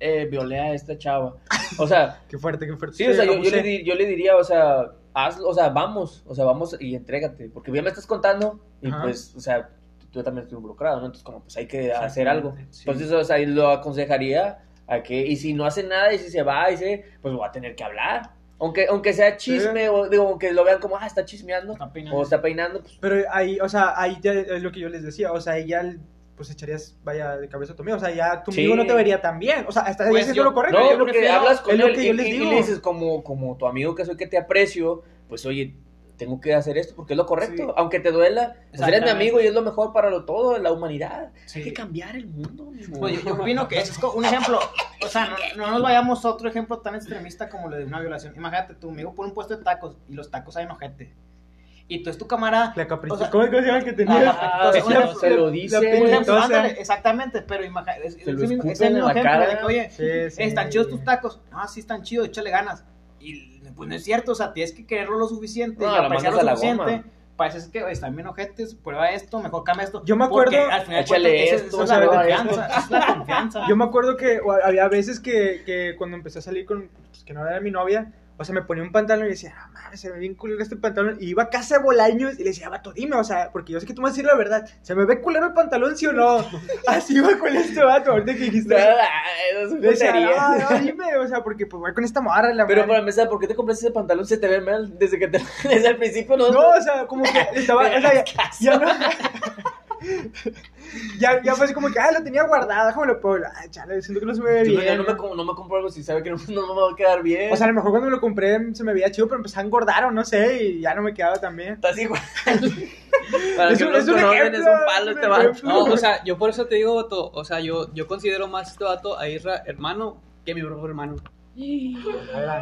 eh, violé a esta chava. O sea, Qué fuerte, qué fuerte. sí, o sea, yo, le, di- yo le diría, o sea, hazlo, o sea, vamos, o sea, vamos y entrégate. Porque ya me estás contando y Ajá. pues, o sea, yo también estoy involucrado, ¿no? Entonces, como, pues hay que hacer algo. sí. Entonces, o sea, lo aconsejaría a que, y si no hace nada y si se va y se, pues va a tener que hablar. Aunque, aunque sea chisme, o digo, que lo vean como, ah, está chismeando, Está o está peinando, pues Pero ahí, o sea, ahí ya es lo que yo les decía. O sea, ahí ya pues echarías, vaya, de cabeza a tu amigo. O sea, ya tu Sí. amigo no te vería tan bien. O sea, estás Pues haciendo yo- lo correcto. No, Yo porque prefiero- hablas con es lo él que y, yo les y- y digo. le dices como, como tu amigo que soy que te aprecio, pues oye, tengo que hacer esto porque es lo correcto, Sí. aunque te duela, pues eres mi amigo y es lo mejor para lo todo, la humanidad. Sí. Hay que cambiar el mundo. Pues yo, yo opino que eso es un ejemplo. O sea, no, no nos vayamos a otro ejemplo tan extremista como lo de una violación. Imagínate, tu amigo pone un puesto de tacos y los tacos hay ojete. Y tú es tu camarada. La capricho. O sea- ¿Cómo, ¿Cómo se llama el que tenía? Ah, Entonces, ejemplo- se lo dice. Entonces- ándale, exactamente, pero imagínate, es, Se es lo el mismo- es el mismo ejemplo cara. de que, oye, Sí, sí. están chidos tus tacos. Ah, sí, están chidos, échale ganas. Y pues no es cierto, o sea, tienes que quererlo lo suficiente No, y apreciar lo suficiente. goma. Parece que están bien ojetes, prueba esto, mejor cambia esto. Yo me Porque acuerdo- al final Échale esto, esa es la confianza, es la confianza. Yo me acuerdo que había veces que, que cuando empecé a salir con, pues, que no era mi novia, O sea, me ponía un pantalón y decía, no mames, se me ve bien culero este pantalón. Y iba a casa de Bolaños y le decía, vato, dime, o sea, porque yo sé que tú me vas a decir la verdad. ¿Se me ve culero el pantalón, sí o no? Así iba con este vato, ahorita que dijiste. Eso es Le decía, putería. no, no, dime, o sea, porque pues voy con esta morra, la Pero madre". para empezar, ¿por qué te compraste ese pantalón? Se te ve mal desde que te, desde el principio no. No, o sea, como que estaba, o sea, ya, ya no. ya, ya fue así como que, ah, lo tenía guardado, déjame lo pongo. Ah, chale, siento que no se me ve bien. ya no me, no me compro algo si sabe que no, no me va a quedar bien. O sea, a lo mejor cuando me lo compré se me veía chido, pero empecé a engordar o no sé, y ya no me quedaba tan bien. Estás igual. Para Es que un- no es un conocen, ejemplo, es un palo este vato. No, o sea, yo por eso te digo, vato, o sea, yo, yo considero más este vato a Isra hermano que mi propio hermano. Que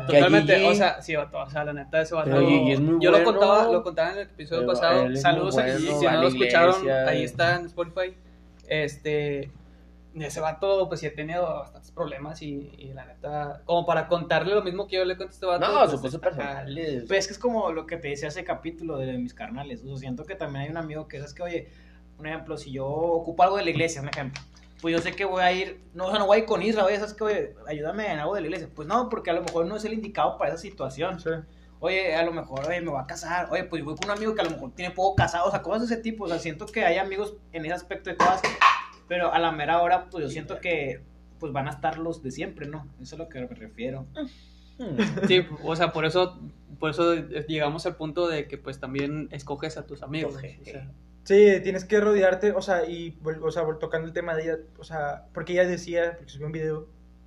Totalmente, allí- o sea, sí, vato, o sea, la neta ese vato. Gigi es muy yo lo bueno. contaba, lo contaba en el episodio pasado. Saludos muy a Gigi, bueno, si no la lo escucharon, iglesia. ahí está en Spotify. Este, ese vato, pues sí ha tenido bastantes problemas y, y la neta, como para contarle lo mismo que yo le conté a este vato. No, pues, su cosas está- personales. Pues es que es como lo que te decía ese capítulo de mis carnales. O sea, siento que también hay un amigo que es que, oye, un ejemplo, si yo ocupo algo de la iglesia, un ejemplo, pues yo sé que voy a ir, no, o sea, no voy a ir con Isra, oye, ¿sabes qué? Oye, ayúdame en algo de la iglesia. Pues no, porque a lo mejor no es el indicado para esa situación. Sí. Oye, a lo mejor, oye, me voy a casar. Oye, pues voy con un amigo que a lo mejor tiene poco casado. O sea, cosas de ese tipo. O sea, siento que hay amigos en ese aspecto de cosas. Pero a la mera hora, pues yo siento que pues van a estar los de siempre, ¿no? Eso es a lo que me refiero. Hmm. Sí, o sea, por eso, por eso llegamos al punto de que pues también escoges a tus amigos. Escoge. o sea. Sí, tienes que rodearte, o sea, y, o sea, tocando el tema de ella, o sea, porque ella decía, porque subió un video,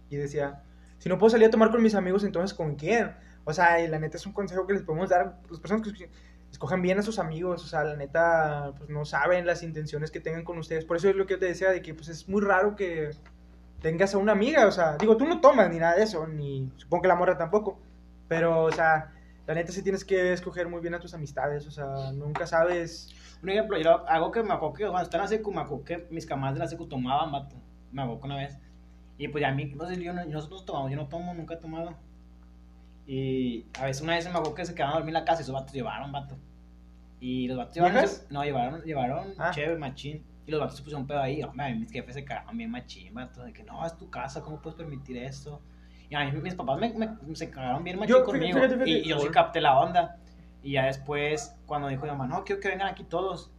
y decía, si no puedo salir a tomar con mis amigos, entonces ¿con quién? O sea, y la neta es un consejo que les podemos dar las personas que escojan bien a sus amigos, o sea, la neta, pues no saben las intenciones que tengan con ustedes, por eso es lo que yo te decía, de que pues es muy raro que tengas a una amiga, o sea, digo, tú no tomas ni nada de eso, ni supongo que la morra tampoco, pero, o sea, la neta sí tienes que escoger muy bien a tus amistades, o sea, nunca sabes... Un ejemplo, yo algo que me acuerdo que cuando estaba en la secu, me acuerdo que mis camaradas de la secu tomaban, vato. Me acuerdo que una vez. Y pues ya a mí, no sé, yo no, nosotros tomamos, yo no tomo, nunca he tomado. Y a veces una vez me acuerdo que se quedaban a dormir en la casa y esos vatos llevaron, vato. Y los vatos llevaron, no, llevaron, llevaron Ah. chévere, machín. Y los vatos se pusieron pedo ahí. Hombre, a mí mis jefes se cagaban bien machín, vato. De que no, es tu casa, ¿cómo puedes permitir eso? Y a mí mis papás me, me- se cagaron bien machín Yo, conmigo. fíjate, fíjate, y, y yo sí capté la onda. Y ya después, cuando dijo mi mamá, no, quiero que vengan aquí todos.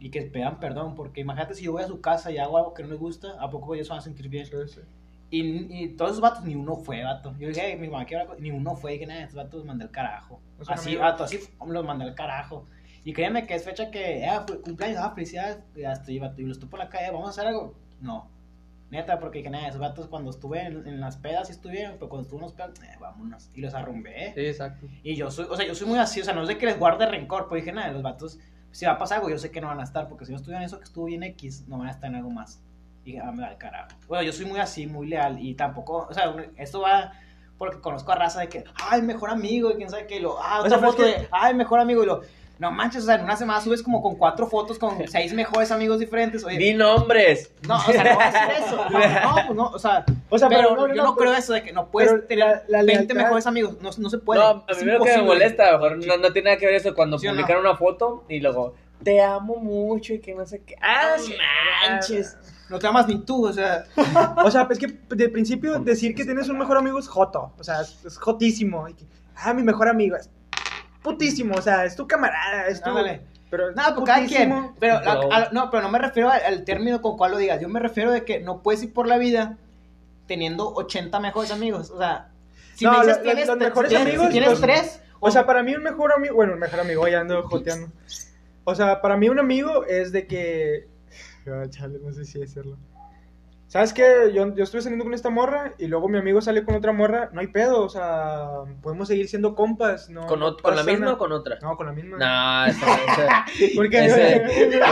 Y que pidan perdón, porque imagínate si yo voy a su casa y hago algo que no les gusta, ¿a poco ellos van a sentir bien? Sí, sí. Y, y todos esos vatos, ni uno fue, vato. Yo dije, "Ay, mi mamá con-", Ni uno fue, dije, nada, esos vatos los mandé al carajo. ¿No son Así, amigos? vato, así los mandé al carajo. Y créeme que es fecha que, fue cumpleaños, ah, felicidades, y ya estoy, vato. Y los estoy por la calle, ¿vamos a hacer algo? No. Neta, porque dije, nada, esos vatos cuando estuve en, en las pedas, sí estuvieron, pero cuando estuve en los pedas, eh, vámonos. Y los arrumbé. Sí, exacto. Y yo soy, o sea, yo soy muy así, o sea, no de que les guarde rencor, pues dije, nada, los vatos, si va a pasar algo, yo sé que no van a estar, porque si no estuvieron eso que estuvo bien X, no van a estar en algo más. Y dije, ah, me da el carajo. Bueno, yo soy muy así, muy leal, y tampoco, o sea, esto va porque conozco a raza de que, ay, mejor amigo, y quién sabe qué, y lo, ah, O otra sea, pero foto es que- de, ay, mejor amigo, y lo, no manches, o sea, en una semana subes como con cuatro fotos con seis mejores amigos diferentes, oye. Di nombres. No, o sea, no voy a decir eso. No, no, pues no, o sea, O sea, pero, pero no, no, yo no, creo eso de que no puedes pero tener la- la 20 lealtad- mejores amigos, no, no se puede. no, a mí lo que me molesta, a lo mejor no, no tiene nada que ver eso cuando ¿Sí publican una foto y luego, te amo mucho y que no sé qué. Ah, manches. No te amas ni tú, o sea. O sea, es que de principio decir que tienes un mejor amigo es joto. O sea, es, jotísimo. Ah, mi mejor amigo es putísimo. O sea, es tu camarada, es tu. Ándale. Pero Nada, pues cada quien. Pero, a- no, pero no me refiero al, al término con cual lo digas. Yo me refiero de que no puedes ir por la vida teniendo 80 mejores amigos. O sea, si No, me dices lo- tienes, los si mejores tienes- amigos, si tienes pues, tres, O sea, para mí un mejor amigo. Bueno, un mejor amigo, ya ando joteando. O sea, para mí un amigo es de que. Chale, no sé si decirlo. ¿Sabes qué? Yo, yo estuve saliendo con esta morra y luego mi amigo sale con otra morra. No hay pedo, o sea, podemos seguir siendo compas. No, ¿Con, no ¿Con la misma o con otra? No, con la misma. No, eso, eso- Porque, Ese-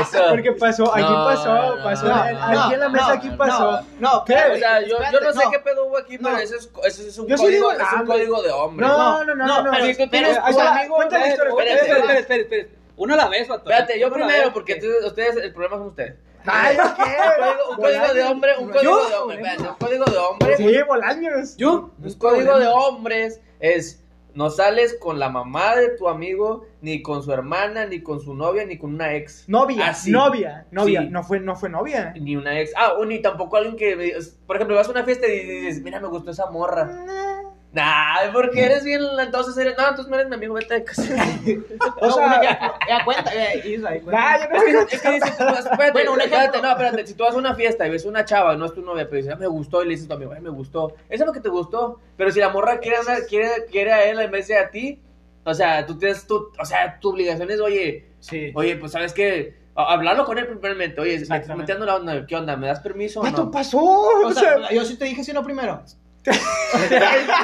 eso- porque pasó, aquí No, pasó, no, pasó, no, aquí en la mesa no, aquí pasó. No, ¿Qué? O sea, yo, yo no sé qué pedo hubo aquí, pero No. eso es, eso es un, Yo código, digo, es un código de hombre. No, no, no, no, no. pero Si tú tienes tu amigo, cuenta la historia, Espera, espera, espera. Uno a la vez, vato. Espérate, yo primero, porque que- ustedes, ustedes, el problema son ustedes. Ay, ¿yo Un qué? código, un código de hombre, un código ¿Yo? de hombre, espérate, un código de hombre. Sí, Bolaños. ¿Yo? Un código de hombres es no sales con la mamá de tu amigo, ni con su hermana, ni con su novia, ni con una ex. Novia, Así. novia, novia. Sí. No fue, no fue novia. Ni una ex. Ah, o ni tampoco alguien que, por ejemplo, vas a una fiesta y dices, mira, me gustó esa morra. Nah, porque eres bien, entonces eres, no, entonces no eres mi amigo, vete de casa. O sea, ya, ya cuenta, Isra, cuenta. nah, yo no Es que, es que dices, tú, espérate, Bueno, un espérate, no, espérate, si tú vas a una fiesta y ves una chava, no es tu novia, pero dices, "Ah, me gustó, y le dices a tu amigo, "Ay, me gustó, eso es lo que te gustó, pero si la morra quiere, andar- quiere, quiere a él en vez de a ti, o sea, tú tienes, tu, o sea, tu obligación es, oye, Sí. oye, pues, ¿sabes qué? A- Hablarlo con él primeramente, oye, metiendo la onda, ¿qué onda? ¿Me das permiso ¿Cuánto no? pasó? O O sea, sea, yo sí te dije si no primero.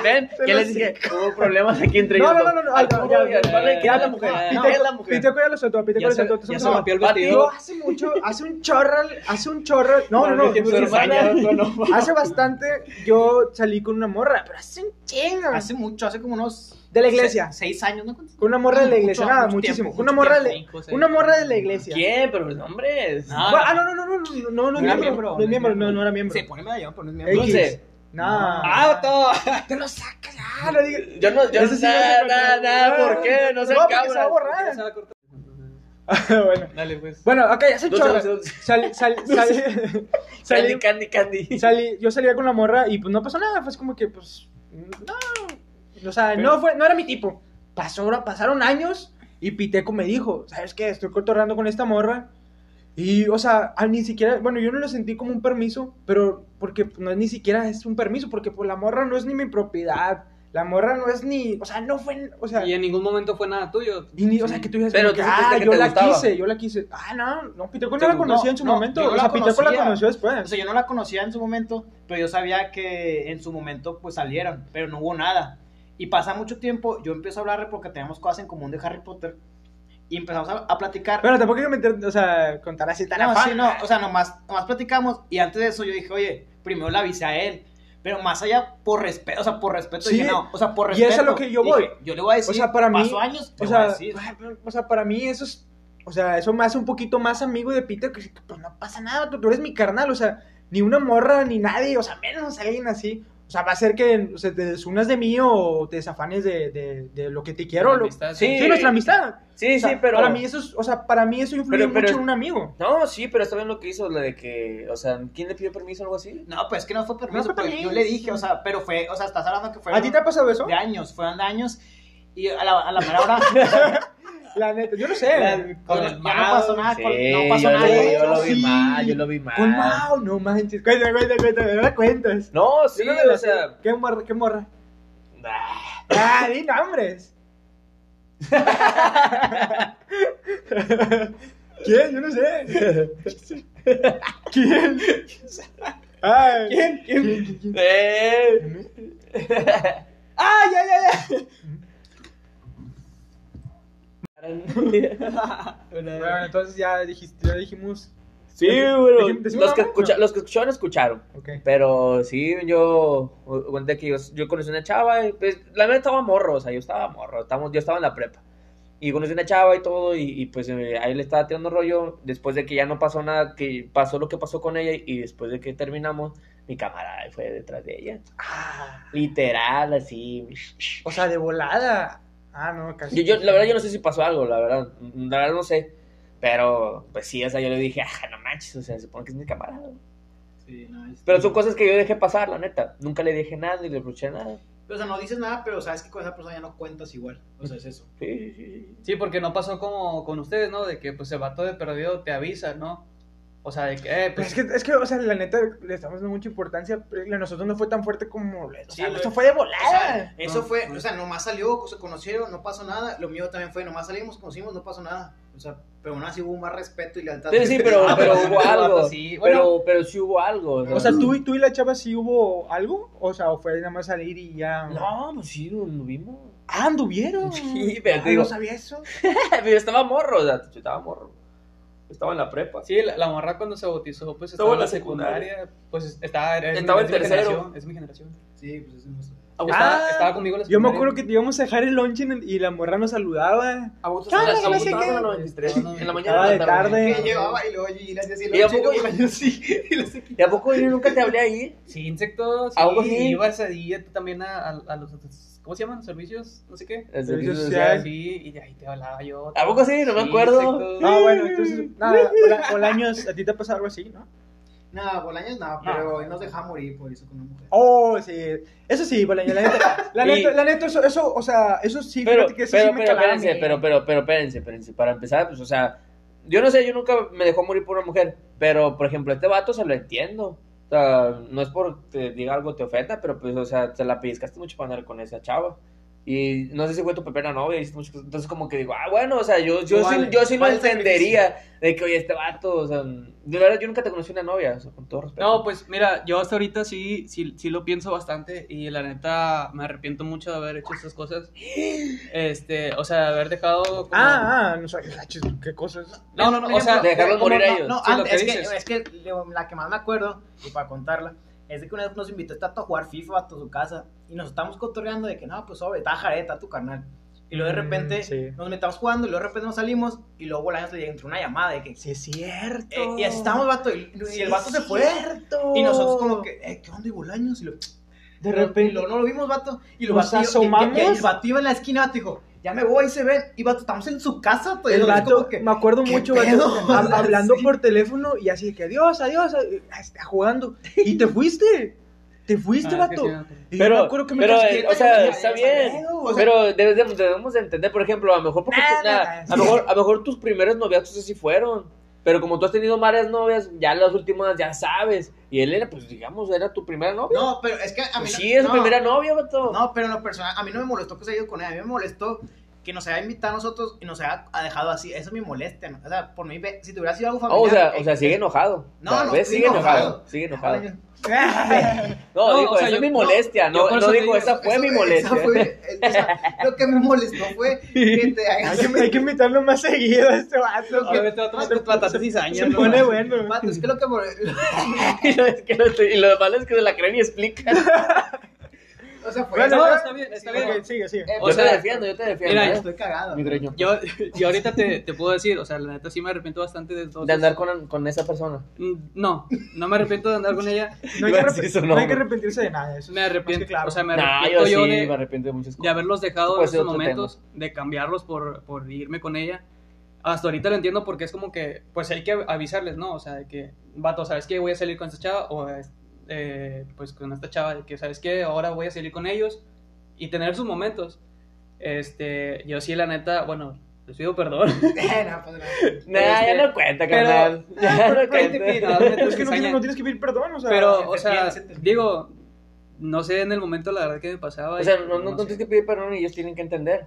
¿Ven? ¿Qué lo les dije? Hubo problemas aquí entre No, ellos. no, no, no, no, puro, ya, ya, ya, ¿Quién es la ya, mujer? ya, ¿Quién Piteco- es la mujer? Piteco ya lo soltó, Piteco Ya lo se, soltó. ya somos se una- rompió el vestido. Hace mucho, hace un chorro, hace un chorro, no, no, no, hace bastante yo salí con una morra, pero hace un chingo. Hace mucho, hace como unos. De la iglesia. se- Seis años, ¿no? Con una morra de la iglesia, nada, muchísimo. una morra de, una morra de la iglesia. ¿Quién? Pero los nombres. No, Ah, no, no, no, no, no, no, no, No no es miembro, no, no no X. miembro. Dulce. No. ¡Ah, todo! te lo sacas, ya, no digas. Yo no, yo Ese sí nada, no nada, nada, ¿por qué? No se No, se va a borrar. Ya se va a cortar. bueno. Dale, pues. Bueno, ok, hace chorro. dulce, dulce. Salí, salí, Candy, candy, candy. salí- yo salía con la morra y pues no pasó nada, fue como que pues no, o sea, no fue, no era mi tipo. Pasó, pasaron años y Piteco me dijo, ¿sabes qué? Estoy cotorreando con esta morra y, o sea, ah, ni siquiera, bueno, yo no lo sentí como un permiso, pero porque pues, no es ni siquiera es un permiso, porque pues la morra no es ni mi propiedad, la morra no es ni, o sea, no fue, o sea, Y en ningún momento fue nada tuyo. y ni, o sea, que tú dices, Pero que, ah, que yo la gustaba. quise, yo la quise. Ah, no, no, Piteco Te no la conocía en su No, momento. no o la sea, Piteco la conoció O después. sea, yo no la conocía en su momento, pero yo sabía que en su momento pues salieron, pero no hubo nada. Y pasa mucho tiempo, yo empiezo a hablarle porque tenemos cosas en común de Harry Potter. Y empezamos a, a platicar. Pero tampoco que meter, o sea, contar así tan no, afán. sí, no, o sea, nomás, nomás platicamos. Y antes de eso yo dije, oye, primero la avisé a él. Pero más allá, por respeto, o sea, por respeto, Sí, dije, no, o sea, por y respeto. eso es a lo que yo dije, voy. yo le voy a decir, O sea, para mí- años, O le sea, o sea, para mí eso es, o sea, eso me hace un poquito más amigo de Peter, que pues no pasa nada, tú, tú eres mi carnal, o sea, ni una morra, ni nadie, o sea, menos alguien así. O sea, va a ser que o sea, te desunas de mí o te desafanes de, de, de lo que te quiero. La lo- amistad, sí, sí. nuestra amistad. Sí, O sea, sí, pero. Para mí eso es, o sea, para mí eso influye Pero- pero- mucho en un amigo. No, sí, pero está bien lo que hizo, lo de que. O sea, ¿quién le pidió permiso o algo así? No, pues es que no fue permiso, No fue pues, permiso. yo le dije, o sea, pero fue, o sea, estás hablando que fue ¿A ti te ha pasado eso? de años, fueron de años. Y a la, a la mera hora, La neta, yo no sé. con el- ya no pasó nada, con- no pasó yo, nada. lo, yo lo vi Sí. mal, yo lo vi mal. Con Mau, no manches. Cuenta, cuenta, cuenta, me la cuentas. No, sí, no me o sea. ¿Qué morra? ¿Qué morra? ah, Ah, di nombres. ¿Quién? Yo no sé. ¿Quién? Ay, ¿Quién? ¿Quién? ¿Quién? quién? Eh. ¡Ah, ya, ya, ya! Bueno, entonces ya, dijiste, ya dijimos. Sí, bueno, Dijim- ¿decimos los que, escucha- No. los que escucharon, escucharon. Ok. Pero sí, yo conté que yo, yo conocí una chava, y, pues la verdad estaba morro, o sea, yo estaba morro, estábamos, yo estaba en la prepa. Y conocí una chava y todo, y, y, pues eh, ahí le estaba tirando rollo, después de que ya no pasó nada, que pasó lo que pasó con ella, y después de que terminamos, mi camarada fue detrás de ella. Ah, Literal, así. o sea, de volada. Ah, no, casi. Yo, yo, la verdad, yo no sé si pasó algo, la verdad, la verdad no sé. Pero, pues sí, o sea, yo le dije, ah, no manches, o sea, se supone que es mi camarada. Sí, no, es- Pero son cosas que yo dejé pasar, la neta. Nunca le dije nada ni le reproché nada. O sea, no dices nada, pero sabes que con esa persona ya no cuentas igual. O sea, es eso. Sí, sí, sí. Sí, porque no pasó como con ustedes, ¿no? De que pues el vato de perdido te avisa, ¿no? O sea, de que, eh, Pues pues. es que, es que, o sea, la neta, le estamos dando mucha importancia. pero a nosotros no fue tan fuerte como. O Sí, sea, esto fue de O sea, volada. eso No, fue, no. o sea, nomás salió, se conocieron, no pasó nada. Lo mío también fue, nomás salimos, conocimos, no pasó nada. O sea, pero aún así hubo más respeto y lealtad. Sí, sí, pero, Ah, pero pero hubo sí, algo. sí, bueno. pero, pero sí hubo algo. O sea, ¿tú y, tú y la chava sí hubo algo? O sea, o fue nada más salir y ya. No, pues sí, lo, lo vimos. Ah, anduvieron. Sí, pero Ah, te digo- no sabía eso. Pero estaba morro, o sea, yo estaba morro. Estaba en la prepa. Sí, la, la morra cuando se bautizó, pues estaba en la secundaria. Pues estaba. es Estaba mi- en es mi tercero. generación, Es mi generación. Sí, pues eso no sé. Estaba, estaba conmigo en la Yo me acuerdo que te íbamos a dejar el lunch en- y la morra nos saludaba. ¿A vos ¿Qué onda, a no vos qué? en la 93? No, no, En la mañana. de la tarde. Que llevaba y luego y ¿Y a poco- yo sí, y le hacía- ¿Y a poco nunca te hablé ahí? Sí, insectos. Sí, ¿Algo así? ibas ahí tú también a, a, a los. ¿Cómo se llaman? Servicios, no sé qué. El Servicio social. Sí, y de ahí te hablaba yo. ¿A poco sí? No me acuerdo. Ah, bueno, entonces, nada, hola, hola años, ¿a ti te ha pasado algo así, no? No, Bolaños no, pero él nos deja morir por eso con una mujer. Oh, sí. Eso sí, Bolaño, la neta. La neta, la neta, eso, eso, o sea, eso sí, Pero, fíjate que eso pero, sí me pero, espérense, pero, pero, pero, espérense, espérense. Para empezar, pues, o sea, yo no sé, yo nunca me dejó morir por una mujer, pero, por ejemplo, este vato se lo entiendo. O sea, no es por te diga algo te ofenda, pero pues, o sea, te la pellizcaste mucho para andar con esa chava. Y no sé si fue tu primera novia, hiciste muchas cosas. Entonces, como que digo, ah, bueno, o sea, yo, yo, Vale, sí, yo sí lo vale entendería de que, oye, este vato, o sea, de verdad, yo nunca te conocí una novia, o sea, con todo respeto. No, pues mira, yo hasta ahorita sí, sí, sí lo pienso bastante y la neta me arrepiento mucho de haber hecho estas cosas. Este, o sea, de haber dejado como... Ah, ah, no sé, qué cosas. No, no, no, o sea, de dejarlos morir a ellos. No, Sí, lo antes, que es, que, es que la que más me acuerdo, y para contarla, es de que una vez nos invitó este a jugar FIFA a su casa y nos estábamos cotorreando de que no, pues sobre, está jareta tu carnal. Y luego de Mm, repente sí. nos metamos jugando y luego de repente nos salimos y luego Bolaños le entró una llamada de que. Sí, es cierto. eh, y así estábamos, vato, y, y el vato se fue. Y nosotros como que, eh, ¿qué onda, y Bolaños? Y lo, De y repente. luego no lo vimos, vato. Y lo vato, y- y- asomamos. Y, y el vato iba en la esquina, vato, dijo, ya me voy, se ven. Y vato, estamos en su casa, y El lo vato, que, me acuerdo ¿qué mucho, vato, hab- hablando Sí. por teléfono y así que adiós, adiós, está jugando. Y te fuiste. Te fuiste, Ah, vato. sí, Pero, me acuerdo que me pero, eh, o sea, está bien. ya, o sea- pero debemos de entender, por ejemplo, a lo mejor porque Nah, tú- nah, nah, a mejor a lo mejor tus primeros noviazgos así fueron. Pero como tú has tenido varias novias, ya las últimas ya sabes. Y él era, pues digamos, era tu primera novia. No, pero es que a mí Pues no- sí, es su no, primera novia, vato. No, pero en lo personal, a mí no me molestó que se haya ido con él, a mí me molestó que nos haya invitado a nosotros y nos haya ha dejado así, eso me molesta, ¿no? O sea, por mí, ve- si te hubiera sido algo Oh, familiar... o sea, eh, o sea, sigue enojado. No, O sea, no, ¿ves? Sigue enojado. enojado. Sigue enojado. No, No, dijo, o sea, esa yo- es mi no, molestia. No, no, eso te dijo, digo, esa fue eso- mi esa molestia. fue- eh, o sea, lo que me molestó fue que te hagas... Hay que, hay que invitarlo más seguido a este vato. A ver, vato me trata de cizaña, Se ¿no? pone bueno. Vato, es que lo que... me- y, lo, es que lo, y lo malo es que se la creen y explica. O sea, fue... Bueno, No, está bien, está bien. sigue, sigue. Eh, O yo sea, te defiendo, yo te defiendo. mira, ¿eh? Estoy cagado. Mi greño. Yo, yo ahorita te, te puedo decir, o sea, la neta sí me arrepiento bastante de todo. De andar con, con esa persona. Mm, No, no me arrepiento de andar con ella. No hay, que no hay que arrepentirse de nada. Eso Me arrepiento, claro. o sea, me Nah, arrepiento yo yo, sí de, me arrepiento de muchas de cosas. haberlos dejado en Puede ser esos momentos, de cambiarlos por, por irme con ella. Hasta ahorita lo entiendo porque es como que, pues hay que avisarles, ¿no? O sea, de que, vato, ¿sabes qué? Voy a salir con esta chava o, eh, pues con esta chava, de que, ¿sabes qué? Ahora voy a salir con ellos y tener sus momentos. Este, yo sí, la neta, bueno, les pido perdón. No, pues, no. Nah, Este, ya no cuenta, pero- carnal. Ya no Pero- cuenta. No, neta, Es que no, no tienes que pedir perdón, o sea. Pero, o se sea, se digo, no sé en el momento la verdad que me pasaba. O y sea, no, no, no sé. tienes que pedir perdón y ellos tienen que entender.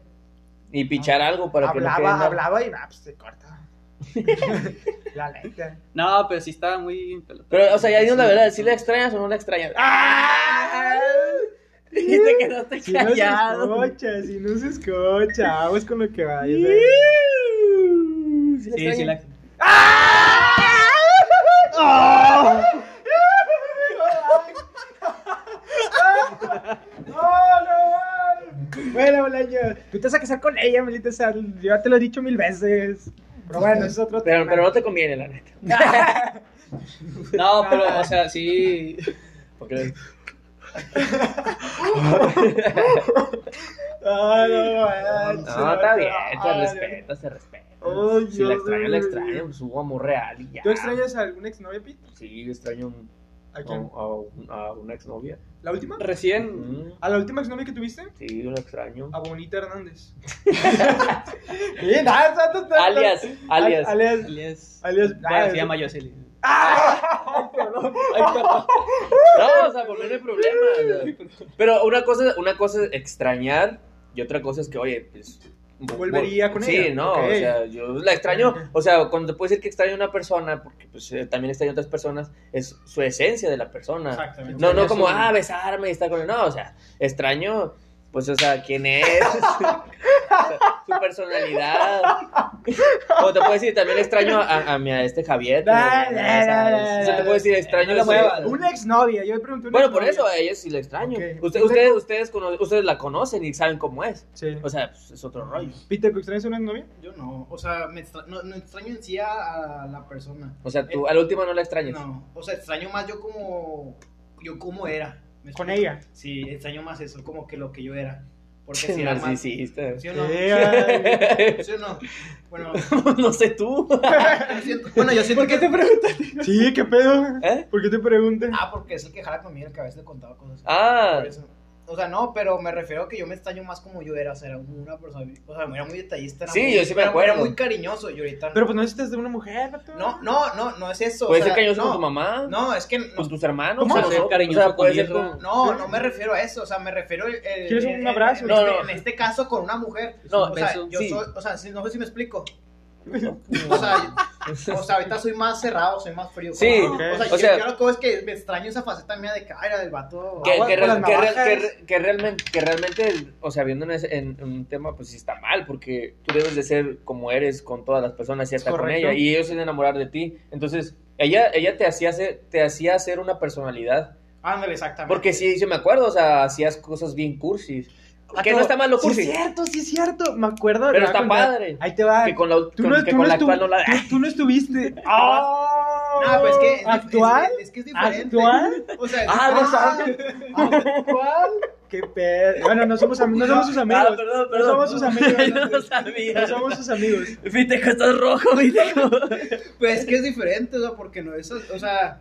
Y pichar algo para que no hablaba, hablaba y nah, pues se corta. la neta. No, pero sí estaba muy... Pero, o sea, ya dinos la verdad, ¿sí la extrañas o no la extrañas? ¡Ah! Y te quedaste Si no se callado. escucha, si no se escucha, vamos con lo que vaya. ¿Sí la Sí, sí, extrañas? la... Bueno, Bolaño, tú te vas a casar con ella, Melita Sal. Yo ya te lo he dicho mil veces. Pero bueno, eso es otro Pero, tema. pero no te conviene, la neta. No, pero, o sea, sí... Porque Ah, no, manches, No, está bien, se Ay, respeta, se respeta. Ay, si la extraño, la extraño, pues hubo amor real y ya. ¿Tú extrañas a algún exnovia, Pete? Sí, extraño ¿A a, quién? a un- a una exnovia. ¿La última? Recién... Mm, ¿A la última exnovia que tuviste? Sí, la extraño. A Bonita Hernández. Sí, nada, tanto, tanto. Alias, alias. Al- Alias. Alias... Alias. Bueno, se llama Jocelyn. ¡Ah! Perdón. Ay, perdón. No, o sea, por no hay problema. Pero una cosa, una cosa es extrañar y otra cosa es que, oye, pues. Volvería con sí, ella. Sí, no, Ok. o sea, yo la extraño. O sea, cuando te puedes decir que extraño a una persona, porque pues eh, también extraño a otras personas, es su esencia de la persona. Exactamente. No, no como, un- ah, besarme y estar con él. No, o sea, extraño, pues, o sea, quién es, su personalidad. O te puedo decir, también extraño a, a, mi, a este Javier. que Da, me- da, da, da, O sea, te puedo decir, extraño No la. Una exnovia, yo le pregunté una Bueno, por eso a ella sí la extraño. Ok. Usted- ustedes, ustedes, cono- ustedes la conocen y saben cómo es. Sí. O sea, pues, es otro rollo. Peter, ¿tú extrañas a una exnovia? Yo no, o sea, me extra- no, no extraño en sí a, a la persona. O sea, tú a la última no la extrañas. No, o sea, extraño más yo como, yo como era. ¿me Con ella. Sí, extraño más eso, como que lo que yo era. Porque si era más... narcisista. ¿Sí o no? Eh. ¿Sí o no? Bueno, no sé tú. yo siento, bueno, yo siento ¿Por qué que... te preguntas? Sí, ¿qué pedo? ¿Eh? ¿Por qué te preguntan? Ah, porque es el que jala conmigo, el que a veces le contaba cosas. Ah, Por eso. O sea, no, pero me refiero a que yo me extraño más como yo era, o sea, era una persona, o sea, era muy detallista. Era Sí, muy- yo sí me era- acuerdo. Era muy cariñoso y ahorita no. Pero pues no necesitas de una mujer, vato. No, no, no, no es eso. o puede sea, ser cariñoso no, con tu mamá, No, es que no, con tus hermanos. ¿Cómo? o sea, Ser no- cariñoso o sea, puede ser con- no, no me refiero a eso, o sea, me refiero el, el- ¿Quieres un abrazo? En, No, este, no. en este caso con una mujer. No, o sea, yo sí. soy, o sea, no sé si me explico. O sea, o sea, ahorita soy más cerrado, soy más frío. Sí, o sea, O yo, sea- yo lo que veo es que me extraño esa faceta mía de que, ay, era del vato. que, con real- real- realmente, que realmente, o sea, viendo en, ese- en- en un tema, pues sí está mal, porque tú debes de ser como eres con todas las personas y hasta con Correcto. ella, y ellos se enamorar de ti. Entonces, ella, ella te hacía ser, te hacía ser una personalidad. Ándale, exactamente. Porque sí, sí me acuerdo, o sea, hacías cosas bien cursis. Que no está mal lo Sí, cursi, es cierto, sí, es cierto. Me acuerdo. pero está contar. padre. Ahí te va. Que con la, Tú con, no, que tú con no la actual no la... tú, tú no estuviste. ¡Oh! No, pues es que. ¿Actual? Es, es que es diferente. ¿Actual? O sea, Ah, no sabes. ¿Actual? ¿Qué pedo? Bueno, no somos, no somos sus amigos. Ah, perdón, No perdón. somos sus amigos. Yo no sabía. No somos sus amigos. Fíjate que estás rojo, Viteco. Pues es que es diferente, o sea, porque no es. O sea.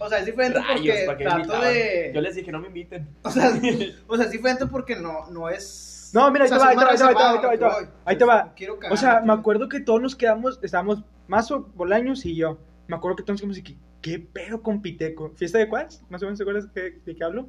O sea, es diferente Rayos, porque. Yo les dije, no me inviten. O sea, o sea, es diferente porque no, no es. No, mira, ahí o sea, te va, ahí te va, ahí te va, ahí te va, ahí te va, quiero O sea, me acuerdo que todos nos quedamos, estábamos Mazo, Bolaños y yo. Me acuerdo que todos nos quedamos así, ¿qué pedo con Piteco? ¿Fiesta de cuál? Más o menos, ¿te acuerdas de, de qué hablo?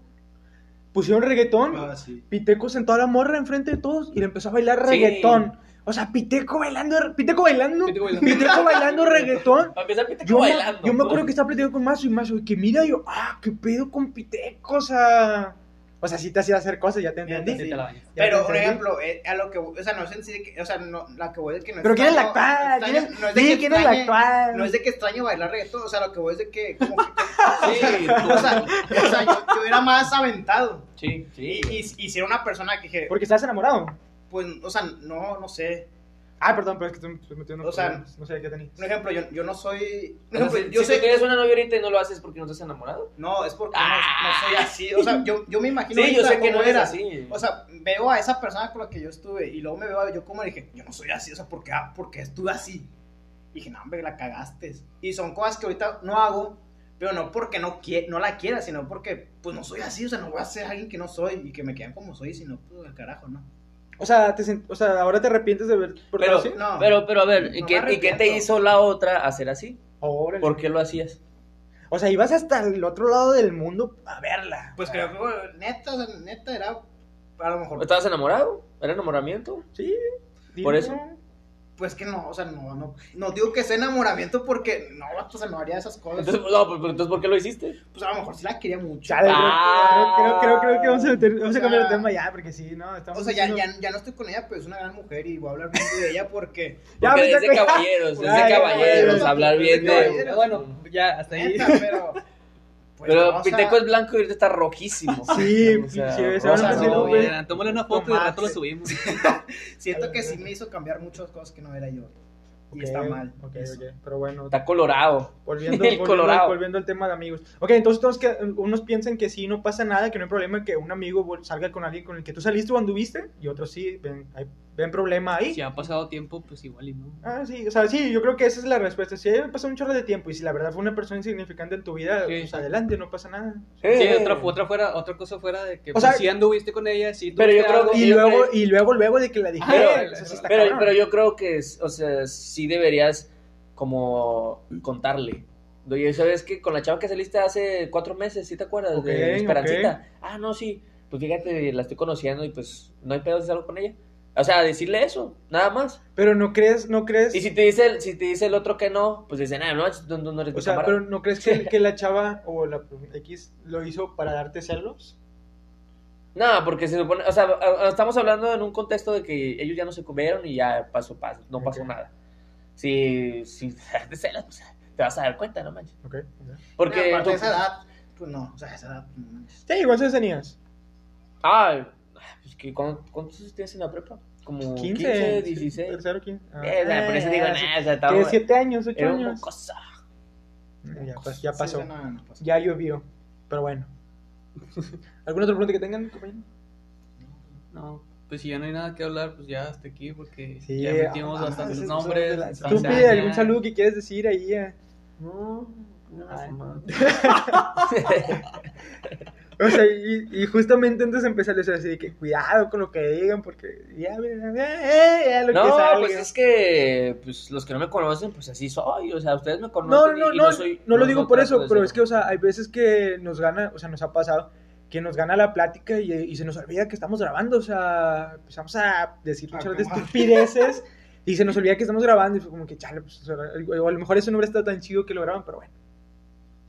Pusieron reggaetón, Ah, sí. Piteco sentó a la morra enfrente de todos y le empezó a bailar Sí. reggaetón. O sea, Piteco bailando, Piteco bailando, Piteco bailando. Piteco bailando reggaetón. Para empezar, Piteco Yo, me- bailando. yo me acuerdo que estaba platicando con Mazo y Mazo, y que mira, yo, ah, qué pedo con Piteco, o sea. O sea, sí te hacía hacer cosas, ya te entendí. Sí Pero, por ejemplo, eh, a lo que, o sea, no es en sí de que, o sea, no, la que voy es que no Pero ¿quién es la actual? extraño- ¿Quién es- no es de que ¿quién es la actual? No es de que extraño bailar reggaetón, o sea, lo que voy es de que, como que, Sí, o sea, o sea, yo, yo era más aventado. Sí, sí. Y, y, y si era una persona que dije, Porque estás enamorado. Pues, o sea, no, no sé. Ah, perdón, pero es que estoy metiendo. O sea, problemas, no sé qué tenías. Por ejemplo, yo, yo no soy. Yo si sé. tú tienes una novia ahorita y no lo haces porque no estás enamorado. No, es porque no- Ah. no, soy así. O sea, yo, yo me imagino. Sí, yo sé que cómo no eres era. así. O sea, veo a esa persona con la que yo estuve y luego me veo yo como dije, yo no soy así. O sea, ¿por qué, ah, por qué estuve así? Y dije, no, hombre, la cagaste. Y son cosas que ahorita no hago, pero no porque no, quie- no la quiera, sino porque, pues no soy así. O sea, no voy a ser alguien que no soy y que me quedan como soy, sino, pues, al carajo, ¿no? O sea, te sent- o sea, ahora te arrepientes de ver por Pero, así. No. pero, pero a ver, ¿y No qué, ¿y qué te hizo la otra hacer así? Órale. ¿Por qué lo hacías? O sea, ibas hasta el otro lado del mundo a verla. Pues creo que, neta, neta era. A lo mejor. ¿Estabas enamorado? ¿Era enamoramiento? Sí. Por eso. Pues que no, o sea, no, no, no digo que sea enamoramiento porque no, o sea, no haría esas cosas. Entonces, no, pues, entonces ¿por qué lo hiciste? pues a lo mejor sí la quería mucho. Chale, Ah. creo, creo, creo, creo que vamos a, meter- vamos a O sea, cambiar el tema ya, porque sí, ¿no? Estamos O sea, ya, haciendo- ya, ya no estoy con ella, pero es una gran mujer y voy a hablar bien de ella porque. Ya, Porque es de caballeros, es de caballeros, hablar bien de de... Bueno, ya, hasta ahí. Neta, pero. pues, Pero no, o sea, Piteco es blanco y ahorita está rojísimo. Sí, O sea, no, güey. Tomémosle una foto y al rato lo subimos. Siento que sí me hizo cambiar muchas cosas que no era yo. Y está mal. Ok, eso. ok. Pero bueno, Está colorado. volviendo, El volviendo, Colorado. volviendo al tema de amigos. Ok, entonces todos que, unos piensan que sí, no pasa nada, que no hay problema que un amigo salga con alguien con el que tú saliste o anduviste, y otros sí, ven, hay- ven problema ahí. Si ha pasado tiempo, pues igual y no. Ah, sí, o sea, sí, yo creo que esa es la respuesta. Si ha pasado un chorro de tiempo y si la verdad fue una persona insignificante en tu vida, Sí. pues adelante, no pasa nada. Sí, otra, otra, fuera, otra cosa fuera de que O pues, sea, si anduviste con ella, si pero yo creo que- Y luego, y luego, luego de que la dije, Pero, sí yo creo que, o sea, sí deberías como contarle. Oye, ¿sabes que Con la chava que saliste hace cuatro meses, ¿sí te acuerdas? De Esperancita. Ah, no, sí. Pues fíjate, la estoy conociendo y pues no hay pedo de algo con ella. O sea, decirle eso, nada más. Pero no crees, no crees, Y si te dice el, si te dice el otro que no, pues dicen, ah, no, no, no, no eres o sea, camarada". pero no crees que, que la chava o la X lo hizo para darte celos? No, porque se supone, o sea, estamos hablando en un contexto de que ellos ya no se comieron y ya pasó, pasó, no pasó nada. Si, si te celas, pues te vas a dar cuenta, no manches. Ok. Porque Aparte de tú- esa edad, pues no, o sea, esa edad. no. Sí, igual se tenías. Ah, que ¿cuántos, cuántos años tienes en la prepa? Como 15, 15, 16. Tercero, 15. Ah, Eh, o sea, por eso digo, ah, nah, o sea, estaba- 7 años, 8 era un años. mocosa. Ya, pas- ya Sí, pasó. sea, no, no pasó. Ya llovió. Pero bueno. ¿Alguna otra pregunta que tengan, compañero? No, pues si ya no hay nada que hablar, pues ya hasta aquí, porque Sí, ya metimos ah, bastantes nombres. Tú pide algún saludo que quieres decir ahí. eh. No, no, no. O sea, y, y justamente antes de empezar, o sea, así de que cuidado con lo que digan, porque ya, eh, ya lo que No, salga. pues es que pues los que no me conocen, pues así soy. O sea, ustedes me No, conocen. no, y, y no, soy, no lo digo por eso, pero ser- es que, o sea, hay veces que nos gana, o sea, nos ha pasado que nos gana la plática y, y se nos olvida que estamos grabando, o sea, empezamos a decir A muchas de estupideces y se nos olvida que estamos grabando y fue como que, chale, pues, o a lo mejor eso no hubiera estado tan chido que lo graban, pero bueno.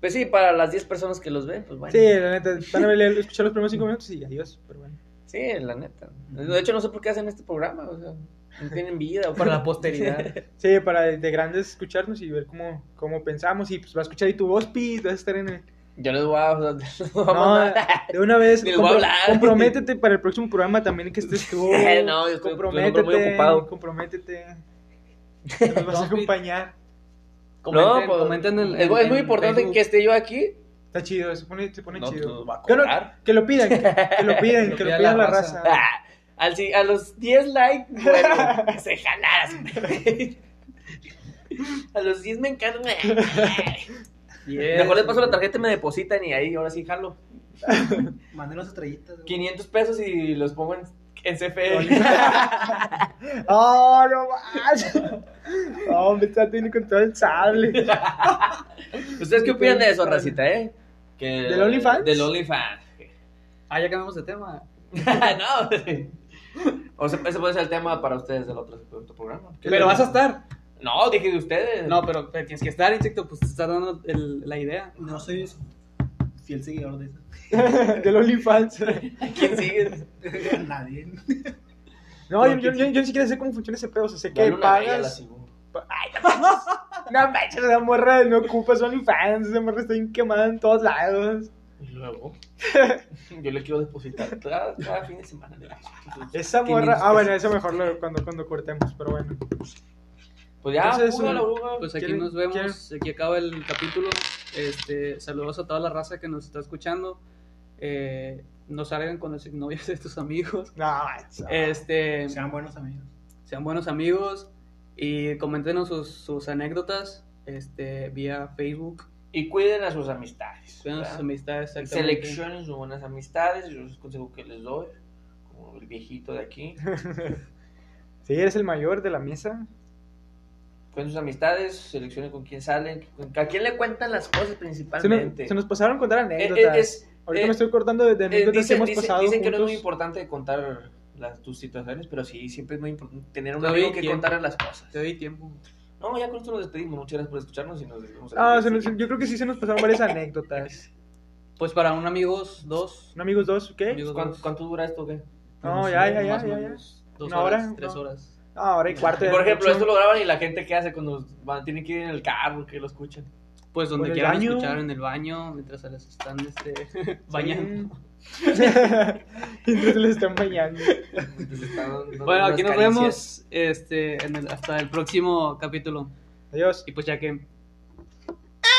Pues sí, para las 10 personas que los ven, pues bueno. Sí, la neta, van a escuchar los primeros cinco minutos y adiós, pero bueno. Sí, la neta. De hecho, no sé por qué hacen este programa. O sea, no tienen vida. o Para la posteridad. Sí, para de grandes escucharnos y ver cómo, cómo pensamos y pues va a escuchar ahí tu voz, Pis, vas a estar en el... Yo les voy a. No, de una vez, les voy a hablar. comprométete para el próximo programa también que estés tú. No, yo estoy- comprométete, estoy muy ocupado. comprométete. Nos vas a acompañar. Comenten, no, pues, comenten en, es, en- es muy importante Facebook. que esté yo aquí. Está chido, se pone, se pone No, chido. va a Que, no- que lo pidan, que, que lo pidan, lo que lo pida pidan la la raza. raza. Ah, al, a los 10 likes, bueno, que se jalara. A los 10 me encargan. Yes. Mejor les paso la tarjeta y me depositan y ahí, ahora sí jalo. Mándenos estrellitas. güey. 500 pesos y los pongo en, en CFE. ¡Oh, no más! Oh, me está teniendo con todo el sable. ¿Ustedes qué opinan de eso, racita, eh? Que, ¿Del OnlyFans? Del OnlyFans. Ah, ya cambiamos de tema. no. O sea, ese puede ser el tema para ustedes del otro, otro programa. Pero vas a estar. No, dije de ustedes. No, pero pero tienes que estar, insecto, pues te está dando el- la idea. No soy fiel seguidor de eso. Del OnlyFans. ¿Quién sigue? Nadie. No, yo, yo, yo, yo ni siquiera sé cómo funciona ese pedo. O sea, sé que la pagas. Ay, no manches. No manches, esa morra no ocupa su OnlyFans. Esa morra está bien quemada en todos lados. Y luego, yo le quiero depositar cada, cada fin de semana. Esa morra. Ah, bueno, eso mejor lo- cuando, cuando cortemos, pero bueno. Pues ya, Entonces, púgala. Pues aquí ¿Quieren- nos vemos, quieren? aquí acaba el capítulo. Este, saludos a toda la raza que nos está escuchando. Eh, no salgan con las novias de tus amigos. No. Este, Sean buenos amigos. sean buenos amigos y coméntenos sus, sus anécdotas este, vía Facebook. Y cuiden a sus amistades. Vean sus ¿verdad? amistades exactamente. Seleccionen sus buenas amistades. Yo es el consejo que les doy. Como el viejito de aquí. Sí, eres el mayor de la mesa. Cuiden sus amistades. Seleccionen con quién salen. con- ¿A quién le cuentan las cosas Se nos, principalmente? se nos pasaron a contar Eh, anécdotas. eh, es- Ahorita eh, me estoy cortando de, de eh, anécdotas que dicen, hemos dicen- pasado dicen que no es juntos. muy importante contar las, tus situaciones, pero sí, siempre es muy importante tener un Te amigo que tiempo. contarle las cosas. Te doy tiempo. No, ya con esto nos despedimos. Muchas gracias por escucharnos y nos vemos. Ah, se nos- yo creo que sí se nos pasaron varias anécdotas. Pues para un amigos, dos. ¿Un amigos dos? ¿Qué? Amigos ¿Cuánto, dos. cuánto dura esto o qué? No, sé, ya, ya, ya, ya, ya. Dos ¿Una horas, hora? tres No. horas. Ah, ahora y cuarto. Y por ejemplo, esto lo graban y la gente que hace cuando van, tienen que ir en el carro, que lo escuchan. Pues ¿O en donde quieran baño? escuchar, en el baño, mientras se les están este, bañando. Entonces les están bañando. Están Bueno, aquí nos caricias. vemos este, en el- hasta el próximo capítulo. Adiós. Y pues ya que